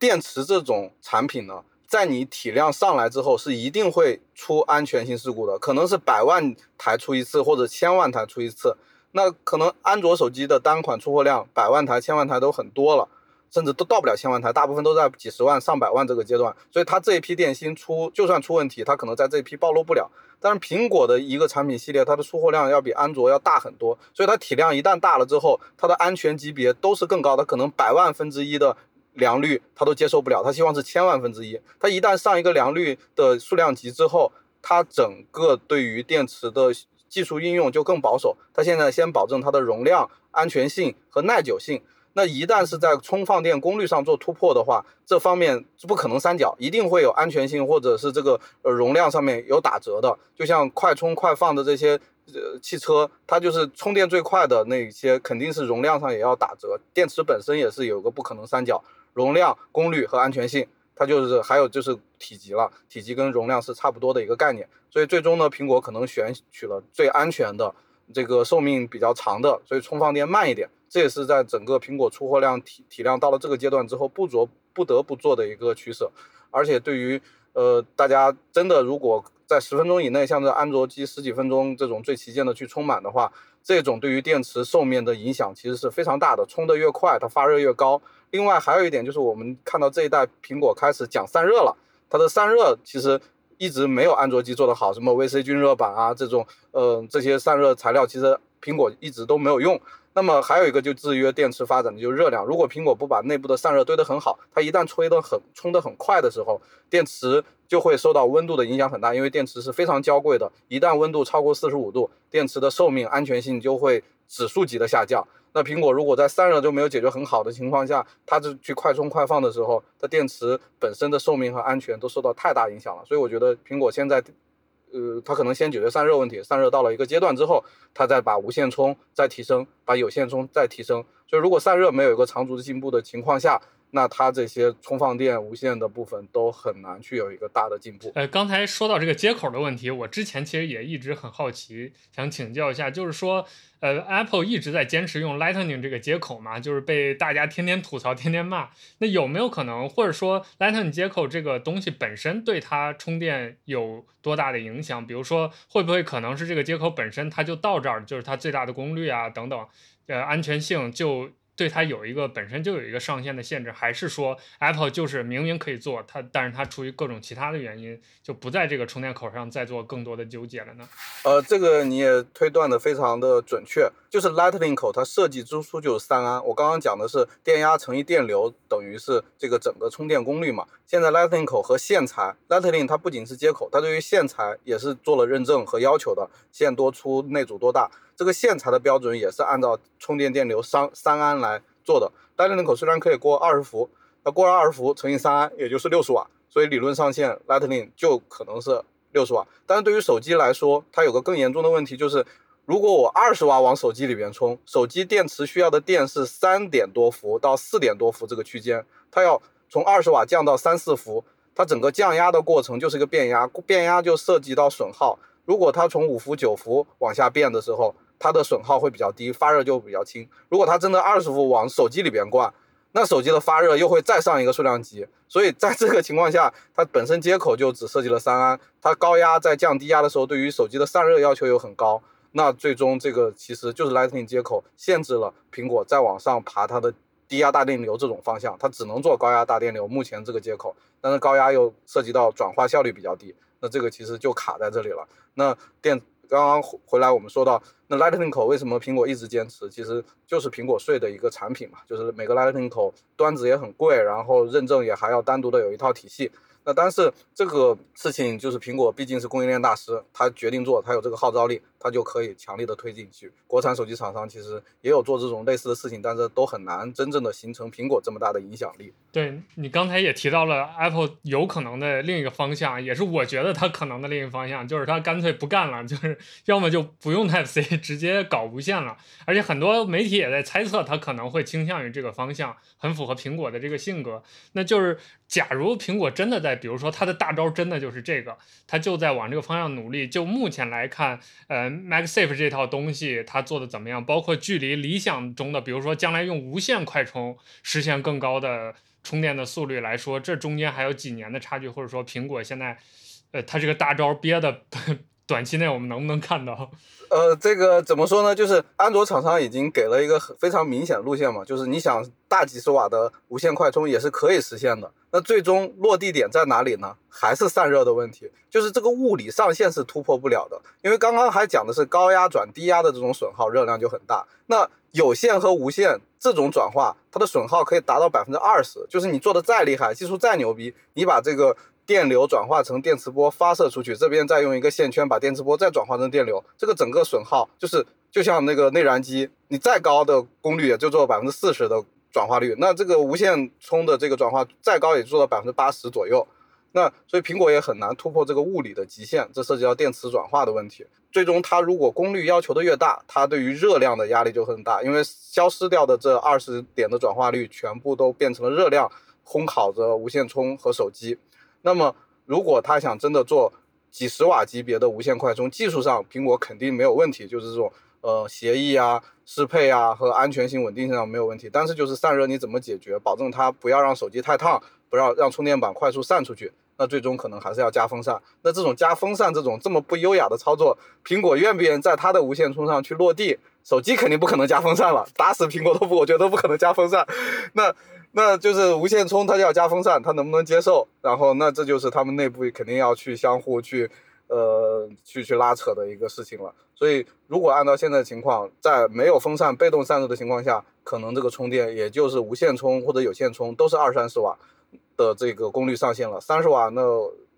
电池这种产品呢，在你体量上来之后，是一定会出安全性事故的，可能是百万台出一次，或者千万台出一次。那可能安卓手机的单款出货量，百万台、千万台都很多了。甚至都到不了千万台，大部分都在几十万、上百万这个阶段，所以它这一批电芯出，就算出问题，它可能在这一批暴露不了。但是苹果的一个产品系列，它的出货量要比安卓要大很多，所以它体量一旦大了之后，它的安全级别都是更高的，可能百万分之一的良率它都接受不了，它希望是千万分之一。它一旦上一个良率的数量级之后，它整个对于电池的技术应用就更保守。它现在先保证它的容量、安全性和耐久性。那一旦是在充放电功率上做突破的话，这方面是不可能三角，一定会有安全性或者是这个呃容量上面有打折的。就像快充快放的这些呃汽车，它就是充电最快的那些，肯定是容量上也要打折。电池本身也是有个不可能三角，容量、功率和安全性，它就是还有就是体积了，体积跟容量是差不多的一个概念。所以最终呢，苹果可能选取了最安全的，这个寿命比较长的，所以充放电慢一点。这也是在整个苹果出货量体体量到了这个阶段之后，不着不得不做的一个取舍。而且对于呃大家真的如果在十分钟以内，像这安卓机十几分钟这种最旗舰的去充满的话，这种对于电池寿命的影响其实是非常大的。充的越快，它发热越高。另外还有一点就是我们看到这一代苹果开始讲散热了，它的散热其实一直没有安卓机做得好，什么 VC 均热板啊这种呃这些散热材料，其实苹果一直都没有用。那么还有一个就制约电池发展的就是热量。如果苹果不把内部的散热堆得很好，它一旦吹得很充得很快的时候，电池就会受到温度的影响很大。因为电池是非常娇贵的，一旦温度超过四十五度，电池的寿命、安全性就会指数级的下降。那苹果如果在散热就没有解决很好的情况下，它就去快充快放的时候，它电池本身的寿命和安全都受到太大影响了。所以我觉得苹果现在。呃，它可能先解决散热问题，散热到了一个阶段之后，它再把无线充再提升，把有线充再提升。所以如果散热没有一个长足的进步的情况下，那它这些充放电、无线的部分都很难去有一个大的进步。呃，刚才说到这个接口的问题，我之前其实也一直很好奇，想请教一下，就是说，呃，Apple 一直在坚持用 Lightning 这个接口嘛，就是被大家天天吐槽、天天骂。那有没有可能，或者说 Lightning 接口这个东西本身对它充电有多大的影响？比如说，会不会可能是这个接口本身它就到这儿，就是它最大的功率啊等等，呃，安全性就。对它有一个本身就有一个上限的限制，还是说 Apple 就是明明可以做它，但是它出于各种其他的原因，就不在这个充电口上再做更多的纠结了呢？呃，这个你也推断的非常的准确，就是 Lightning 口它设计之初就是三安。我刚刚讲的是电压乘以电流等于是这个整个充电功率嘛。现在 Lightning 口和线材，Lightning 它不仅是接口，它对于线材也是做了认证和要求的，线多粗，内阻多大。这个线材的标准也是按照充电电流三三安来做的。单电路口虽然可以过二十伏，那过了二十伏乘以三安，也就是六十瓦，所以理论上线 Lightning 就可能是六十瓦。但是对于手机来说，它有个更严重的问题，就是如果我二十瓦往手机里边充，手机电池需要的电是三点多伏到四点多伏这个区间，它要从二十瓦降到三四伏，它整个降压的过程就是一个变压，变压就涉及到损耗。如果它从五伏九伏往下变的时候，它的损耗会比较低，发热就比较轻。如果它真的二十伏往手机里边灌，那手机的发热又会再上一个数量级。所以在这个情况下，它本身接口就只设计了三安，它高压在降低压的时候，对于手机的散热要求又很高。那最终这个其实就是 Lightning 接口限制了苹果再往上爬它的低压大电流这种方向，它只能做高压大电流。目前这个接口，但是高压又涉及到转化效率比较低，那这个其实就卡在这里了。那电。刚刚回来，我们说到那 Lightning 口为什么苹果一直坚持，其实就是苹果税的一个产品嘛，就是每个 Lightning 口端子也很贵，然后认证也还要单独的有一套体系。那但是这个事情就是苹果毕竟是供应链大师，他决定做，他有这个号召力，他就可以强力的推进去。国产手机厂商其实也有做这种类似的事情，但是都很难真正的形成苹果这么大的影响力。对你刚才也提到了 Apple 有可能的另一个方向，也是我觉得它可能的另一个方向，就是它干脆不干了，就是要么就不用 Type C，直接搞无线了。而且很多媒体也在猜测，它可能会倾向于这个方向，很符合苹果的这个性格。那就是假如苹果真的在，比如说它的大招真的就是这个，它就在往这个方向努力。就目前来看，呃，MagSafe 这套东西它做的怎么样？包括距离理想中的，比如说将来用无线快充实现更高的充电的速率来说，这中间还有几年的差距，或者说苹果现在，呃，它这个大招憋的短期内我们能不能看到？呃，这个怎么说呢？就是安卓厂商已经给了一个非常明显的路线嘛，就是你想大几十瓦的无线快充也是可以实现的。那最终落地点在哪里呢？还是散热的问题，就是这个物理上限是突破不了的。因为刚刚还讲的是高压转低压的这种损耗，热量就很大。那有线和无线这种转化，它的损耗可以达到百分之二十，就是你做的再厉害，技术再牛逼，你把这个。电流转化成电磁波发射出去，这边再用一个线圈把电磁波再转化成电流，这个整个损耗就是就像那个内燃机，你再高的功率也就做百分之四十的转化率，那这个无线充的这个转化再高也做到百分之八十左右，那所以苹果也很难突破这个物理的极限，这涉及到电磁转化的问题。最终它如果功率要求的越大，它对于热量的压力就很大，因为消失掉的这二十点的转化率全部都变成了热量，烘烤着无线充和手机。那么，如果他想真的做几十瓦级别的无线快充，技术上苹果肯定没有问题，就是这种呃协议啊、适配啊和安全性、稳定性上没有问题。但是就是散热你怎么解决，保证它不要让手机太烫，不要让充电板快速散出去，那最终可能还是要加风扇。那这种加风扇这种这么不优雅的操作，苹果愿不愿意在它的无线充上去落地？手机肯定不可能加风扇了，打死苹果都不，我觉得都不可能加风扇。那。那就是无线充，它要加风扇，它能不能接受？然后那这就是他们内部肯定要去相互去，呃，去去拉扯的一个事情了。所以如果按照现在情况，在没有风扇被动散热的情况下，可能这个充电也就是无线充或者有线充都是二三十瓦的这个功率上限了。三十瓦那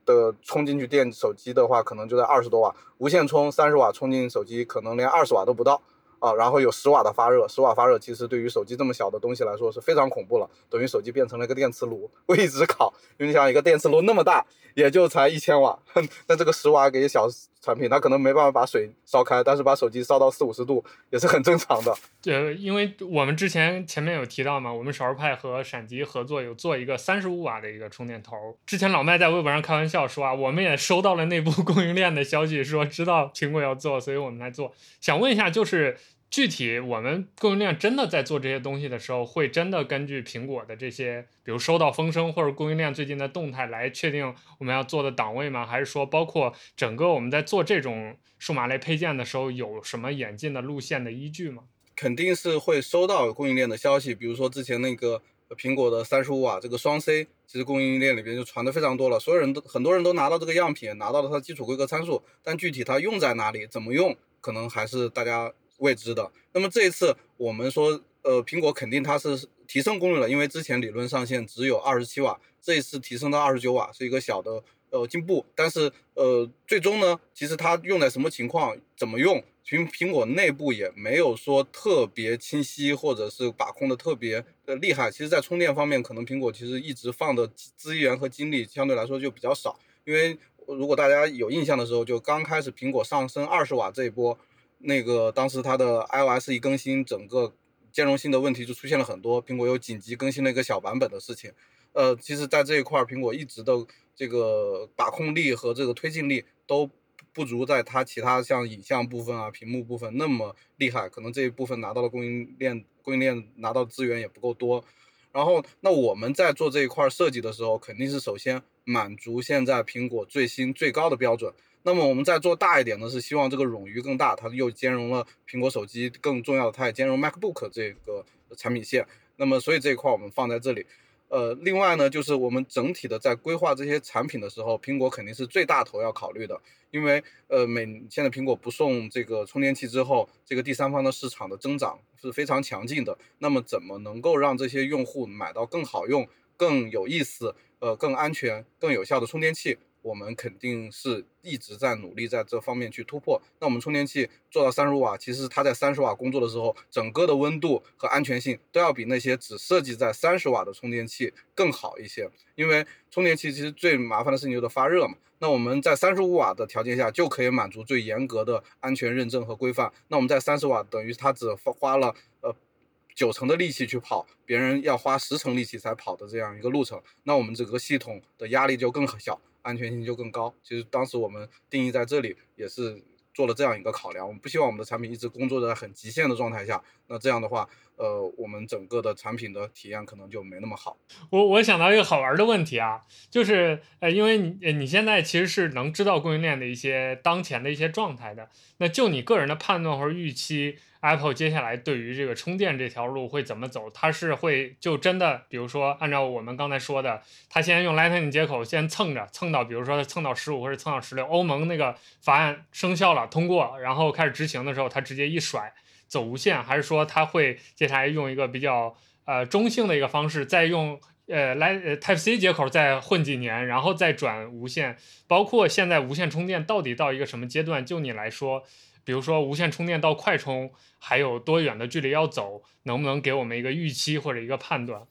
的充进去电手机的话，可能就在二十多瓦。无线充三十瓦充进手机，可能连二十瓦都不到。啊，然后有十瓦的发热，十瓦发热其实对于手机这么小的东西来说是非常恐怖了，等于手机变成了一个电磁炉，一直烤。因为你想一个电磁炉那么大，也就才一千瓦，那这个十瓦给小产品，它可能没办法把水烧开，但是把手机烧到四五十度也是很正常的。呃，因为我们之前前面有提到嘛，我们少儿派和闪极合作有做一个三十五瓦的一个充电头。之前老麦在微博上开玩笑说啊，我们也收到了内部供应链的消息，说知道苹果要做，所以我们来做。想问一下，就是。具体我们供应链真的在做这些东西的时候，会真的根据苹果的这些，比如收到风声或者供应链最近的动态来确定我们要做的档位吗？还是说包括整个我们在做这种数码类配件的时候，有什么演进的路线的依据吗？肯定是会收到供应链的消息，比如说之前那个苹果的三十五瓦这个双 C，其实供应链里边就传的非常多了，所有人都很多人都拿到这个样品，拿到了它的基础规格参数，但具体它用在哪里，怎么用，可能还是大家。未知的。那么这一次我们说，呃，苹果肯定它是提升功率了，因为之前理论上限只有二十七瓦，这一次提升到二十九瓦，是一个小的呃进步。但是呃，最终呢，其实它用在什么情况，怎么用，苹苹果内部也没有说特别清晰，或者是把控的特别的厉害。其实，在充电方面，可能苹果其实一直放的资源和精力相对来说就比较少。因为如果大家有印象的时候，就刚开始苹果上升二十瓦这一波。那个当时它的 iOS 一更新，整个兼容性的问题就出现了很多，苹果又紧急更新了一个小版本的事情。呃，其实，在这一块，苹果一直的这个把控力和这个推进力都不如在它其他像影像部分啊、屏幕部分那么厉害，可能这一部分拿到的供应链供应链拿到资源也不够多。然后，那我们在做这一块设计的时候，肯定是首先满足现在苹果最新最高的标准。那么我们再做大一点呢，是希望这个冗余更大，它又兼容了苹果手机，更重要的它也兼容 MacBook 这个产品线。那么所以这一块我们放在这里。呃，另外呢，就是我们整体的在规划这些产品的时候，苹果肯定是最大头要考虑的，因为呃每现在苹果不送这个充电器之后，这个第三方的市场的增长是非常强劲的。那么怎么能够让这些用户买到更好用？更有意思、呃更安全、更有效的充电器。我们肯定是一直在努力在这方面去突破。那我们充电器做到三十瓦，其实它在三十瓦工作的时候，整个的温度和安全性都要比那些只设计在三十瓦的充电器更好一些。因为充电器其实最麻烦的事情就是发热嘛。那我们在三十五瓦的条件下就可以满足最严格的安全认证和规范。那我们在三十瓦，等于它只花了呃九成的力气去跑，别人要花十成力气才跑的这样一个路程，那我们整个系统的压力就更小。安全性就更高。其实当时我们定义在这里也是做了这样一个考量，我们不希望我们的产品一直工作在很极限的状态下。那这样的话，呃，我们整个的产品的体验可能就没那么好。我我想到一个好玩的问题啊，就是呃，因为你你现在其实是能知道供应链的一些当前的一些状态的，那就你个人的判断或者预期。Apple 接下来对于这个充电这条路会怎么走？它是会就真的，比如说按照我们刚才说的，它先用 Lightning 接口先蹭着蹭到，比如说蹭到十五或者蹭到十六，欧盟那个法案生效了通过，然后开始执行的时候，它直接一甩走无线，还是说它会接下来用一个比较呃中性的一个方式，再用呃来 Type C 接口再混几年，然后再转无线？包括现在无线充电到底到一个什么阶段？就你来说。比如说无线充电到快充还有多远的距离要走，能不能给我们一个预期或者一个判断？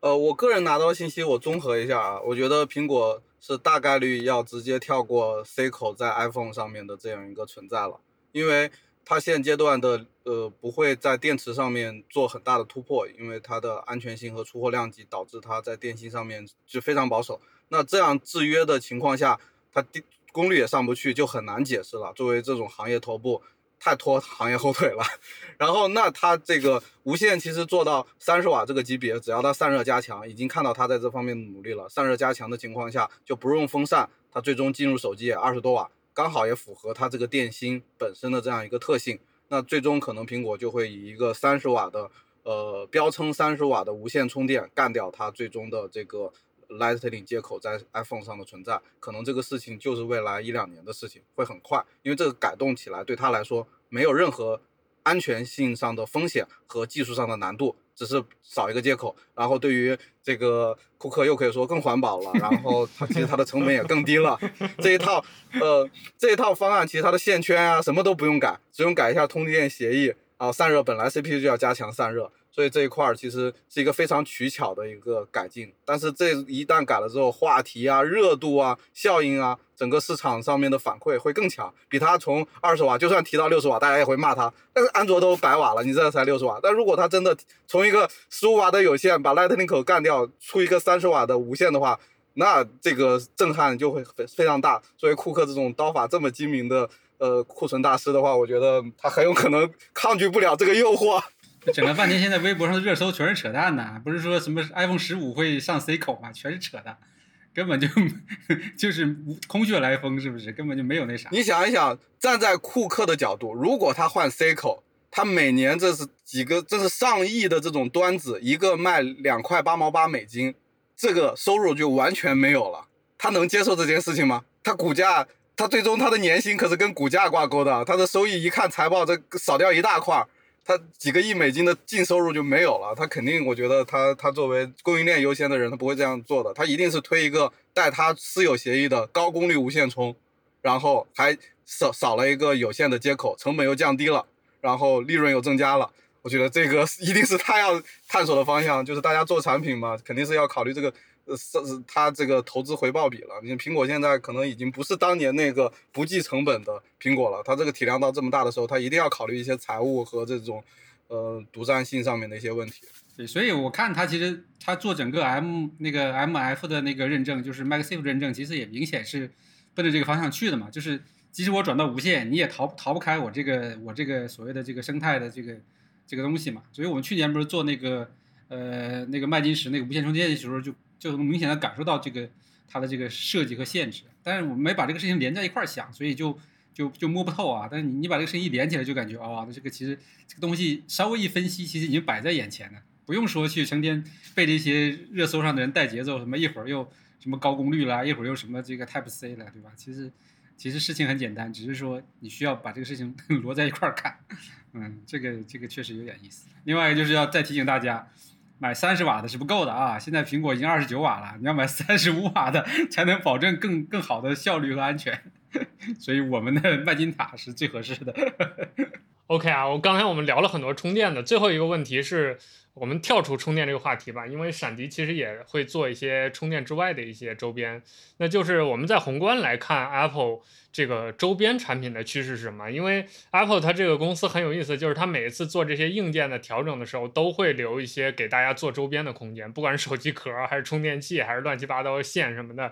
呃，我个人拿到信息，我综合一下啊，我觉得苹果是大概率要直接跳过 C 口在 iPhone 上面的这样一个存在了，因为它现阶段的呃不会在电池上面做很大的突破，因为它的安全性和出货量级导致它在电芯上面就非常保守。那这样制约的情况下，它电功率也上不去，就很难解释了。作为这种行业头部，太拖行业后腿了。然后，那它这个无线其实做到三十瓦这个级别，只要它散热加强，已经看到它在这方面努力了。散热加强的情况下，就不用风扇，它最终进入手机也二十多瓦，刚好也符合它这个电芯本身的这样一个特性。那最终可能苹果就会以一个三十瓦的，呃，标称三十瓦的无线充电干掉它最终的这个。Lightning 接口在 iPhone 上的存在，可能这个事情就是未来一两年的事情，会很快，因为这个改动起来对它来说没有任何安全性上的风险和技术上的难度，只是少一个接口，然后对于这个库克又可以说更环保了，然后它其实它的成本也更低了，这一套呃这一套方案其实它的线圈啊什么都不用改，只用改一下通电协议啊，散热本来 CPU 就要加强散热。所以这一块儿其实是一个非常取巧的一个改进，但是这一旦改了之后，话题啊、热度啊、效应啊，整个市场上面的反馈会更强，比它从二十瓦就算提到六十瓦，大家也会骂它。但是安卓都百瓦了，你这才六十瓦。但如果它真的从一个十五瓦的有线把 Lightning 口干掉，出一个三十瓦的无线的话，那这个震撼就会非非常大。作为库克这种刀法这么精明的呃库存大师的话，我觉得他很有可能抗拒不了这个诱惑。整了半天，现在微博上的热搜全是扯淡的，不是说什么 iPhone 十五会上 C 口吗？全是扯淡，根本就 就是空穴来风，是不是？根本就没有那啥。你想一想，站在库克的角度，如果他换 C 口，他每年这是几个，这是上亿的这种端子，一个卖两块八毛八美金，这个收入就完全没有了。他能接受这件事情吗？他股价，他最终他的年薪可是跟股价挂钩的，他的收益一看财报，这少掉一大块。他几个亿美金的净收入就没有了，他肯定，我觉得他他作为供应链优先的人，他不会这样做的，他一定是推一个带他私有协议的高功率无线充，然后还少少了一个有线的接口，成本又降低了，然后利润又增加了，我觉得这个 一定是他要探索的方向，就是大家做产品嘛，肯定是要考虑这个。呃，是它这个投资回报比了。你苹果现在可能已经不是当年那个不计成本的苹果了。它这个体量到这么大的时候，它一定要考虑一些财务和这种呃独占性上面的一些问题。对，所以我看它其实它做整个 M 那个 MF 的那个认证，就是 MagSafe 认证，其实也明显是奔着这个方向去的嘛。就是即使我转到无线，你也逃逃不开我这个我这个所谓的这个生态的这个这个东西嘛。所以我们去年不是做那个呃那个麦金石那个无线充电的时候就。就能明显的感受到这个它的这个设计和限制，但是我没把这个事情连在一块儿想，所以就就就摸不透啊。但是你你把这个事情一连起来，就感觉哦，那这个其实这个东西稍微一分析，其实已经摆在眼前了，不用说去成天被这些热搜上的人带节奏，什么一会儿又什么高功率啦，一会儿又什么这个 Type C 了，对吧？其实其实事情很简单，只是说你需要把这个事情 摞在一块儿看。嗯，这个这个确实有点意思。另外就是要再提醒大家。买三十瓦的是不够的啊！现在苹果已经二十九瓦了，你要买三十五瓦的才能保证更更好的效率和安全。所以我们的麦金塔是最合适的。OK 啊，我刚才我们聊了很多充电的，最后一个问题是我们跳出充电这个话题吧，因为闪迪其实也会做一些充电之外的一些周边，那就是我们在宏观来看 Apple。这个周边产品的趋势是什么？因为 Apple 它这个公司很有意思，就是它每一次做这些硬件的调整的时候，都会留一些给大家做周边的空间，不管是手机壳还是充电器，还是乱七八糟的线什么的。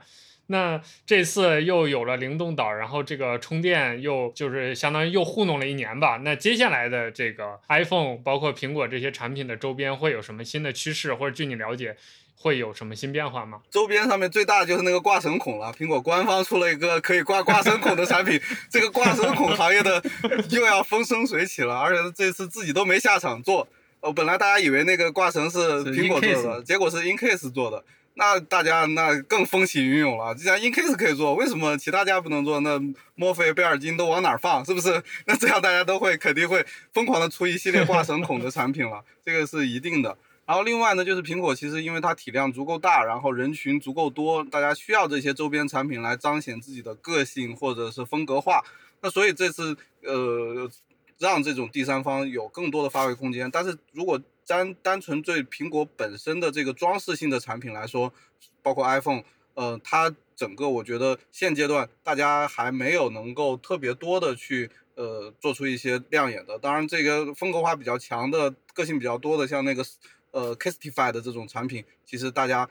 那这次又有了灵动岛，然后这个充电又就是相当于又糊弄了一年吧。那接下来的这个 iPhone，包括苹果这些产品的周边会有什么新的趋势，或者据你了解？会有什么新变化吗？周边上面最大的就是那个挂绳孔了。苹果官方出了一个可以挂挂绳孔的产品，这个挂绳孔行业的又要风生水起了，而且这次自己都没下场做。哦，本来大家以为那个挂绳是苹果做的，结果是 Incase 做的，那大家那更风起云涌了。既然 Incase 可以做，为什么其他家不能做？那墨菲、贝尔金都往哪放？是不是？那这样大家都会肯定会疯狂的出一系列挂绳孔的产品了，这个是一定的。然后另外呢，就是苹果其实因为它体量足够大，然后人群足够多，大家需要这些周边产品来彰显自己的个性或者是风格化。那所以这次呃，让这种第三方有更多的发挥空间。但是如果单单纯对苹果本身的这个装饰性的产品来说，包括 iPhone，呃，它整个我觉得现阶段大家还没有能够特别多的去呃做出一些亮眼的。当然，这个风格化比较强的、个性比较多的，像那个。呃，Castify 的这种产品，其实大家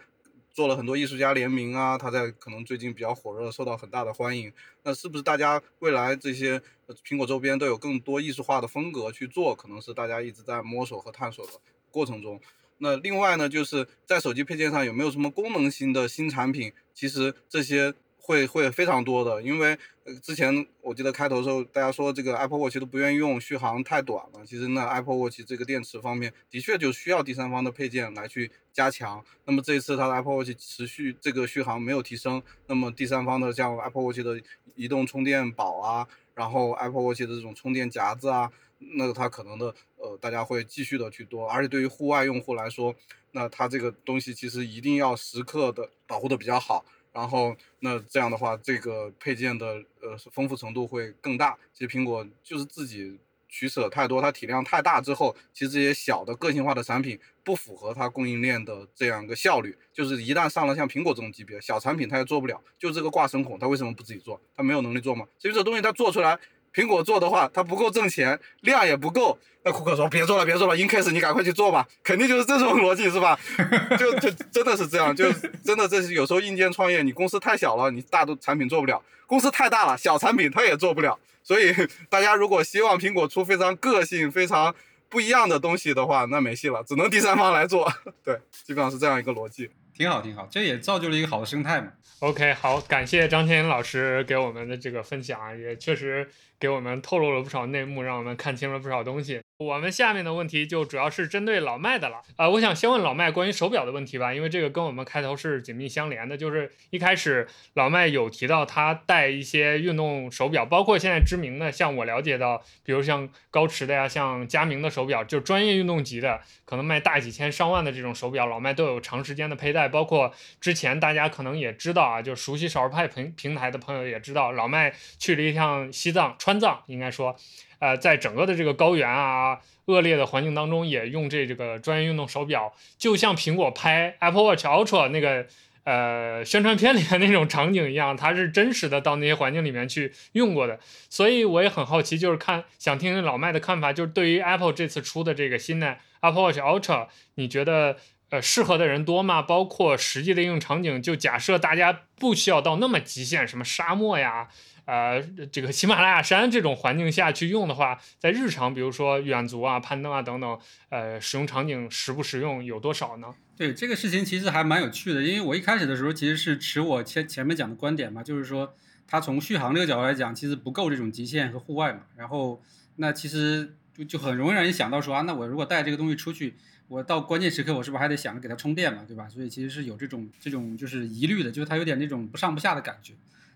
做了很多艺术家联名啊，它在可能最近比较火热，受到很大的欢迎。那是不是大家未来这些苹果周边都有更多艺术化的风格去做？可能是大家一直在摸索和探索的过程中。那另外呢，就是在手机配件上有没有什么功能性的新产品？其实这些。会会非常多的，因为之前我记得开头的时候大家说这个 Apple Watch 都不愿意用，续航太短了。其实那 Apple Watch 这个电池方面的确就需要第三方的配件来去加强。那么这一次它的 Apple Watch 持续这个续航没有提升，那么第三方的像 Apple Watch 的移动充电宝啊，然后 Apple Watch 的这种充电夹子啊，那它可能的呃大家会继续的去多，而且对于户外用户来说，那它这个东西其实一定要时刻的保护的比较好。然后，那这样的话，这个配件的呃丰富程度会更大。其实苹果就是自己取舍太多，它体量太大之后，其实这些小的个性化的产品不符合它供应链的这样一个效率。就是一旦上了像苹果这种级别小产品，它也做不了。就这个挂绳孔，它为什么不自己做？它没有能力做吗？其实这东西它做出来。苹果做的话，它不够挣钱，量也不够。那库克说：“别做了，别做了，Incase 你赶快去做吧。”肯定就是这种逻辑，是吧？就就真的是这样，就真的这是有时候硬件创业，你公司太小了，你大多产品做不了；公司太大了，小产品它也做不了。所以大家如果希望苹果出非常个性、非常不一样的东西的话，那没戏了，只能第三方来做。对，基本上是这样一个逻辑。挺好，挺好，这也造就了一个好的生态嘛。OK，好，感谢张天老师给我们的这个分享，也确实给我们透露了不少内幕，让我们看清了不少东西。我们下面的问题就主要是针对老麦的了啊，我想先问老麦关于手表的问题吧，因为这个跟我们开头是紧密相连的。就是一开始老麦有提到他带一些运动手表，包括现在知名的，像我了解到，比如像高驰的呀，像佳明的手表，就专业运动级的，可能卖大几千上万的这种手表，老麦都有长时间的佩戴。包括之前大家可能也知道啊，就熟悉少儿派平平台的朋友也知道，老麦去了一趟西藏川藏，应该说。呃，在整个的这个高原啊，恶劣的环境当中，也用这这个专业运动手表，就像苹果拍 Apple Watch Ultra 那个呃宣传片里面那种场景一样，它是真实的到那些环境里面去用过的。所以我也很好奇，就是看想听听老麦的看法，就是对于 Apple 这次出的这个新的 Apple Watch Ultra，你觉得呃适合的人多吗？包括实际的应用场景，就假设大家不需要到那么极限，什么沙漠呀。呃，这个喜马拉雅山这种环境下去用的话，在日常，比如说远足啊、攀登啊等等，呃，使用场景实不实用有多少呢？对这个事情其实还蛮有趣的，因为我一开始的时候其实是持我前前面讲的观点嘛，就是说它从续航这个角度来讲，其实不够这种极限和户外嘛。然后那其实就就很容易让人想到说啊，那我如果带这个东西出去，我到关键时刻我是不是还得想着给它充电嘛，对吧？所以其实是有这种这种就是疑虑的，就是它有点那种不上不下的感觉。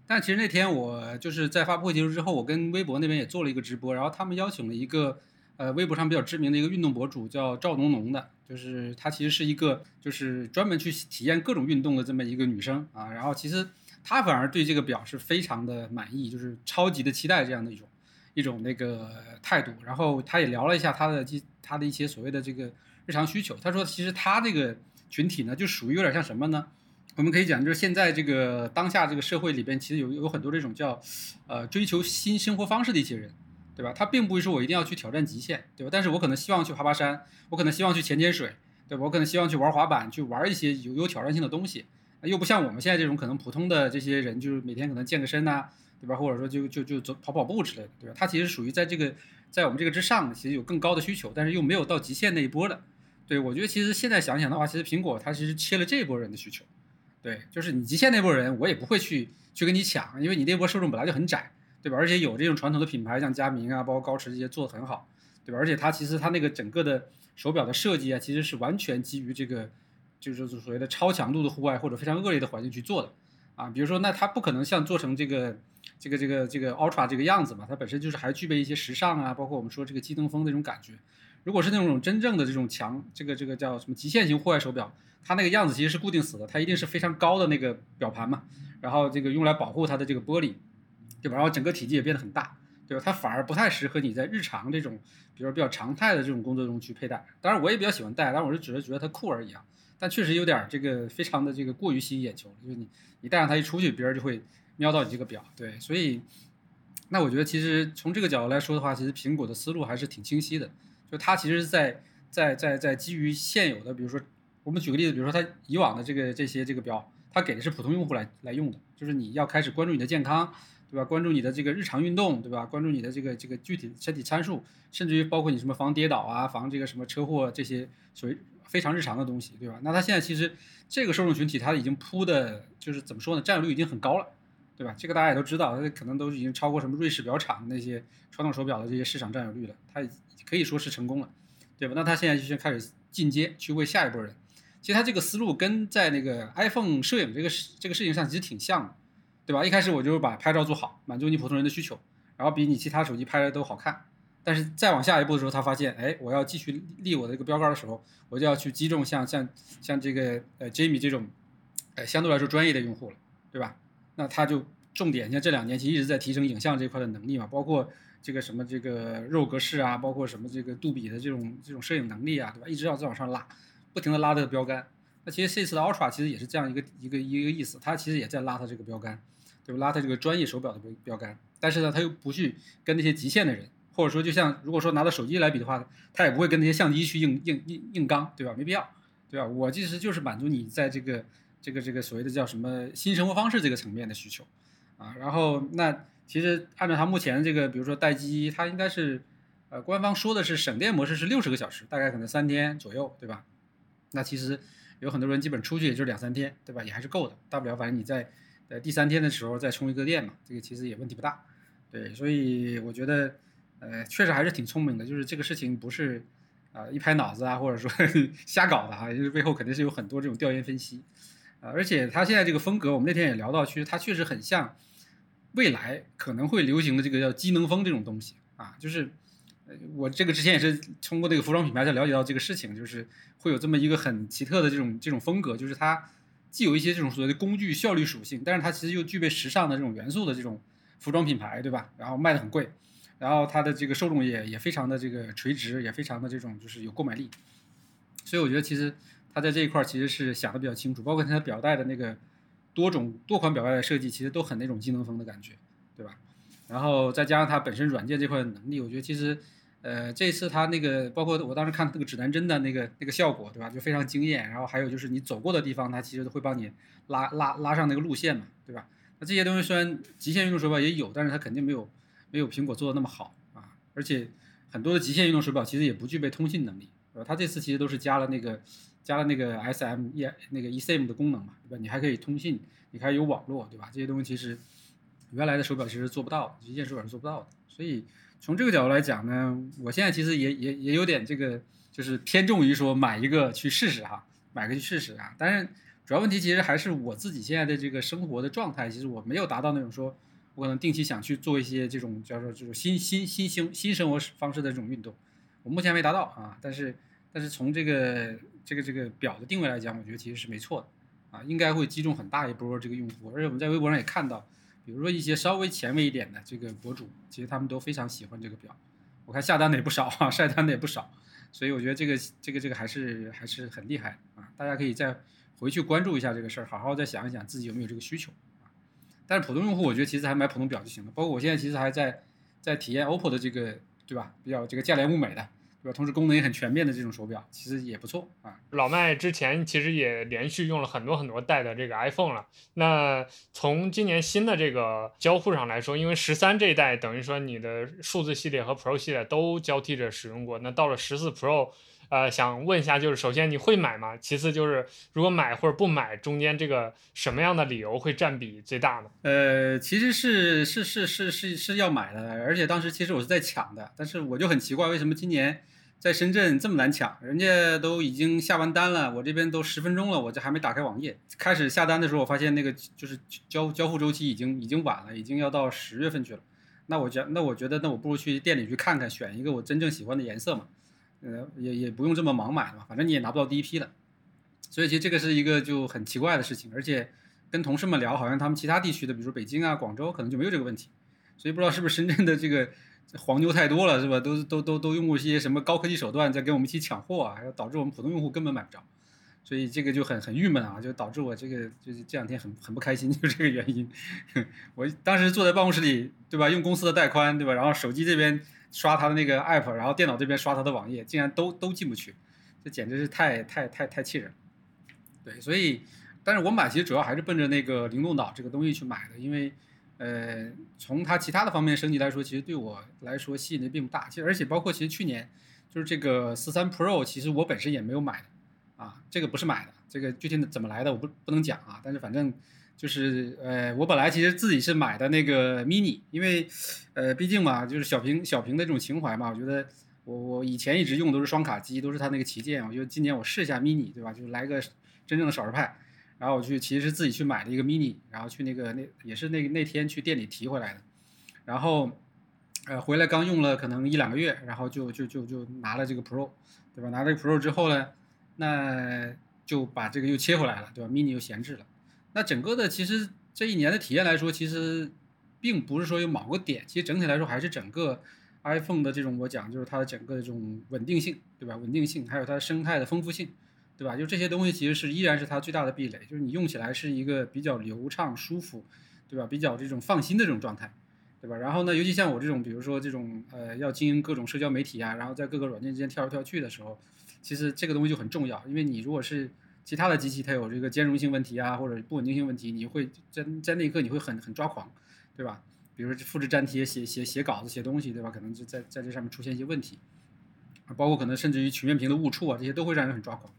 但其实那天我就是在发布会结束之后，我跟微博那边也做了一个直播，然后他们邀请了一个呃微博上比较知名的一个运动博主叫赵农农的，就是她其实是一个就是专门去体验各种运动的这么一个女生啊。然后其实她反而对这个表是非常的满意，就是超级的期待这样的一种一种那个态度。然后她也聊了一下她的她的一些所谓的这个日常需求。她说其实她这个群体呢就属于有点像什么呢？我们可以讲，就是现在这个当下这个社会里边，其实有有很多这种叫，呃，追求新生活方式的一些人，对吧？他并不会说我一定要去挑战极限，对吧？但是我可能希望去爬爬山，我可能希望去潜潜水，对吧？我可能希望去玩滑板，去玩一些有有挑战性的东西，又不像我们现在这种可能普通的这些人，就是每天可能健个身呐，对吧？或者说就就就走跑跑步之类的，对吧？他其实属于在这个在我们这个之上，其实有更高的需求，但是又没有到极限那一波的。对我觉得其实现在想想的话，其实苹果它其实切了这一波人的需求。对，就是你极限那波人，我也不会去去跟你抢，因为你那波受众本来就很窄，对吧？而且有这种传统的品牌，像佳明啊，包括高驰这些做的很好，对吧？而且它其实它那个整个的手表的设计啊，其实是完全基于这个，就是所谓的超强度的户外或者非常恶劣的环境去做的啊。比如说，那它不可能像做成这个这个这个这个 Ultra 这个样子嘛，它本身就是还具备一些时尚啊，包括我们说这个机能风那种感觉。如果是那种真正的这种强，这个这个叫什么极限型户外手表。它那个样子其实是固定死的，它一定是非常高的那个表盘嘛，然后这个用来保护它的这个玻璃，对吧？然后整个体积也变得很大，对吧？它反而不太适合你在日常这种，比如说比较常态的这种工作中去佩戴。当然我也比较喜欢戴，但我是只是觉得它酷而已啊。但确实有点这个非常的这个过于吸引眼球，就是你你戴上它一出去，别人就会瞄到你这个表，对。所以，那我觉得其实从这个角度来说的话，其实苹果的思路还是挺清晰的，就它其实是在在在在基于现有的，比如说。我们举个例子，比如说它以往的这个这些这个表，它给的是普通用户来来用的，就是你要开始关注你的健康，对吧？关注你的这个日常运动，对吧？关注你的这个这个具体身体参数，甚至于包括你什么防跌倒啊、防这个什么车祸这些属于非常日常的东西，对吧？那它现在其实这个受众群体它已经铺的，就是怎么说呢？占有率已经很高了，对吧？这个大家也都知道，它可能都已经超过什么瑞士表厂那些传统手表的这些市场占有率了，它可以说是成功了，对吧？那他现在就先开始进阶去为下一波人。其实他这个思路跟在那个 iPhone 摄影这个事这个事情上其实挺像的，对吧？一开始我就把拍照做好，满足你普通人的需求，然后比你其他手机拍的都好看。但是再往下一步的时候，他发现，哎，我要继续立我的这个标杆的时候，我就要去击中像像像这个呃 Jamie 这种，呃相对来说专业的用户了，对吧？那他就重点像这两年其实一直在提升影像这块的能力嘛，包括这个什么这个肉格式啊，包括什么这个杜比的这种这种摄影能力啊，对吧？一直要再往上拉。不停的拉这个标杆，那其实这次的 Ultra 其实也是这样一个一个一个意思，它其实也在拉它这个标杆，对吧？拉它这个专业手表的标标杆，但是呢，它又不去跟那些极限的人，或者说就像如果说拿到手机来比的话，它也不会跟那些相机去硬硬硬硬刚，对吧？没必要，对吧？我其实就是满足你在这个这个这个所谓的叫什么新生活方式这个层面的需求，啊，然后那其实按照它目前这个，比如说待机，它应该是呃官方说的是省电模式是六十个小时，大概可能三天左右，对吧？那其实有很多人基本出去也就两三天，对吧？也还是够的，大不了反正你在呃第三天的时候再充一个电嘛，这个其实也问题不大。对，所以我觉得呃确实还是挺聪明的，就是这个事情不是啊一拍脑子啊，或者说 瞎搞的啊，就是背后肯定是有很多这种调研分析啊。而且他现在这个风格，我们那天也聊到，其实它确实很像未来可能会流行的这个叫机能风这种东西啊，就是。呃我这个之前也是通过这个服装品牌才了解到这个事情，就是会有这么一个很奇特的这种这种风格，就是它既有一些这种所谓的工具效率属性，但是它其实又具备时尚的这种元素的这种服装品牌，对吧？然后卖的很贵，然后它的这个受众也也非常的这个垂直，也非常的这种就是有购买力，所以我觉得其实它在这一块其实是想的比较清楚，包括它表带的那个多种多款表带的设计，其实都很那种机能风的感觉，对吧？然后再加上它本身软件这块的能力，我觉得其实。呃，这次它那个，包括我当时看那个指南针的那个那个效果，对吧？就非常惊艳。然后还有就是你走过的地方，它其实会帮你拉拉拉上那个路线嘛，对吧？那这些东西虽然极限运动手表也有，但是它肯定没有没有苹果做的那么好啊。而且很多的极限运动手表其实也不具备通信能力，对吧？它这次其实都是加了那个加了那个 SM E 那个 eSIM 的功能嘛，对吧？你还可以通信，你还有网络，对吧？这些东西其实原来的手表其实做不到，极限手表是做不到的，所以。从这个角度来讲呢，我现在其实也也也有点这个，就是偏重于说买一个去试试哈，买个去试试啊。但是主要问题其实还是我自己现在的这个生活的状态，其实我没有达到那种说，我可能定期想去做一些这种叫做这种新新新兴新生活方式的这种运动，我目前没达到啊，但是但是从这个这个这个表的定位来讲，我觉得其实是没错的啊，应该会击中很大一波这个用户，而且我们在微博上也看到，比如说一些稍微前卫一点的这个博主，其实他们都非常喜欢这个表，我看下单的也不少啊，晒单的也不少，所以我觉得这个这个这个还是还是很厉害啊，大家可以再回去关注一下这个事儿，好好再想一想自己有没有这个需求啊。但是普通用户，我觉得其实还买普通表就行了，包括我现在其实还在在体验 OPPO 的这个。对吧？比较这个价廉物美的，对吧？同时功能也很全面的这种手表，其实也不错啊。老麦之前其实也连续用了很多很多代的这个 iPhone 了。那从今年新的这个交互上来说，因为十三这一代等于说你的数字系列和 Pro 系列都交替着使用过，那到了十四 Pro。呃，想问一下，就是首先你会买吗？其次就是如果买或者不买，中间这个什么样的理由会占比最大呢？呃，其实是是是是是是要买的，而且当时其实我是在抢的，但是我就很奇怪，为什么今年在深圳这么难抢？人家都已经下完单了，我这边都十分钟了，我这还没打开网页，开始下单的时候，我发现那个就是交交付周期已经已经晚了，已经要到十月份去了。那我觉那我觉得那我不如去店里去看看，选一个我真正喜欢的颜色嘛。呃，也也不用这么盲买嘛，反正你也拿不到第一批了，所以其实这个是一个就很奇怪的事情，而且跟同事们聊，好像他们其他地区的，比如说北京啊、广州，可能就没有这个问题，所以不知道是不是深圳的这个黄牛太多了，是吧？都都都都用过一些什么高科技手段在跟我们一起抢货啊，导致我们普通用户根本买不着，所以这个就很很郁闷啊，就导致我这个就是这两天很很不开心，就这个原因。我当时坐在办公室里，对吧？用公司的带宽，对吧？然后手机这边。刷他的那个 app，然后电脑这边刷他的网页，竟然都都进不去，这简直是太太太太气人。对，所以，但是我买其实主要还是奔着那个灵动岛这个东西去买的，因为，呃，从它其他的方面升级来说，其实对我来说吸引力并不大。其实，而且包括其实去年就是这个四三 Pro，其实我本身也没有买的，啊，这个不是买的，这个具体怎么来的我不不能讲啊，但是反正。就是呃，我本来其实自己是买的那个 mini，因为，呃，毕竟嘛，就是小屏小屏的这种情怀嘛，我觉得我我以前一直用都是双卡机，都是它那个旗舰，我觉得今年我试一下 mini，对吧？就来个真正的少儿派，然后我去其实自己去买了一个 mini，然后去那个那也是那那天去店里提回来的，然后，呃，回来刚用了可能一两个月，然后就就就就拿了这个 pro，对吧？拿这个 pro 之后呢，那就把这个又切回来了，对吧？mini 又闲置了。那整个的其实这一年的体验来说，其实并不是说有某个点，其实整体来说还是整个 iPhone 的这种我讲就是它的整个这种稳定性，对吧？稳定性还有它生态的丰富性，对吧？就这些东西其实是依然是它最大的壁垒，就是你用起来是一个比较流畅舒服，对吧？比较这种放心的这种状态，对吧？然后呢，尤其像我这种，比如说这种呃要经营各种社交媒体啊，然后在各个软件之间跳来跳去的时候，其实这个东西就很重要，因为你如果是其他的机器它有这个兼容性问题啊，或者不稳定性问题，你会在在那一刻你会很很抓狂，对吧？比如说复制粘贴、写写写稿子、写东西，对吧？可能就在在这上面出现一些问题，包括可能甚至于曲面屏的误触啊，这些都会让人很抓狂，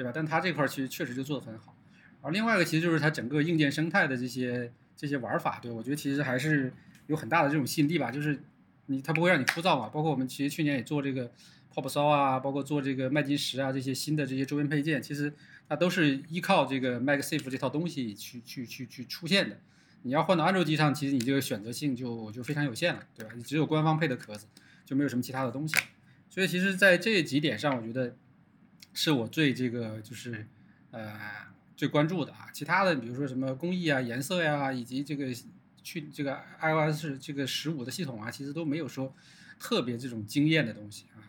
对吧？但它这块其实确实就做得很好。而另外一个其实就是它整个硬件生态的这些这些玩法，对我觉得其实还是有很大的这种吸引力吧，就是你它不会让你枯燥嘛。包括我们其实去年也做这个 Pop 骚啊，包括做这个麦金石啊这些新的这些周边配件，其实。它都是依靠这个 MagSafe 这套东西去去去去出现的。你要换到安卓机上，其实你这个选择性就就非常有限了，对吧？你只有官方配的壳子，就没有什么其他的东西。所以其实，在这几点上，我觉得是我最这个就是呃最关注的啊。其他的，比如说什么工艺啊、颜色呀，以及这个去这个 iOS 这个十五的系统啊，其实都没有说特别这种惊艳的东西啊。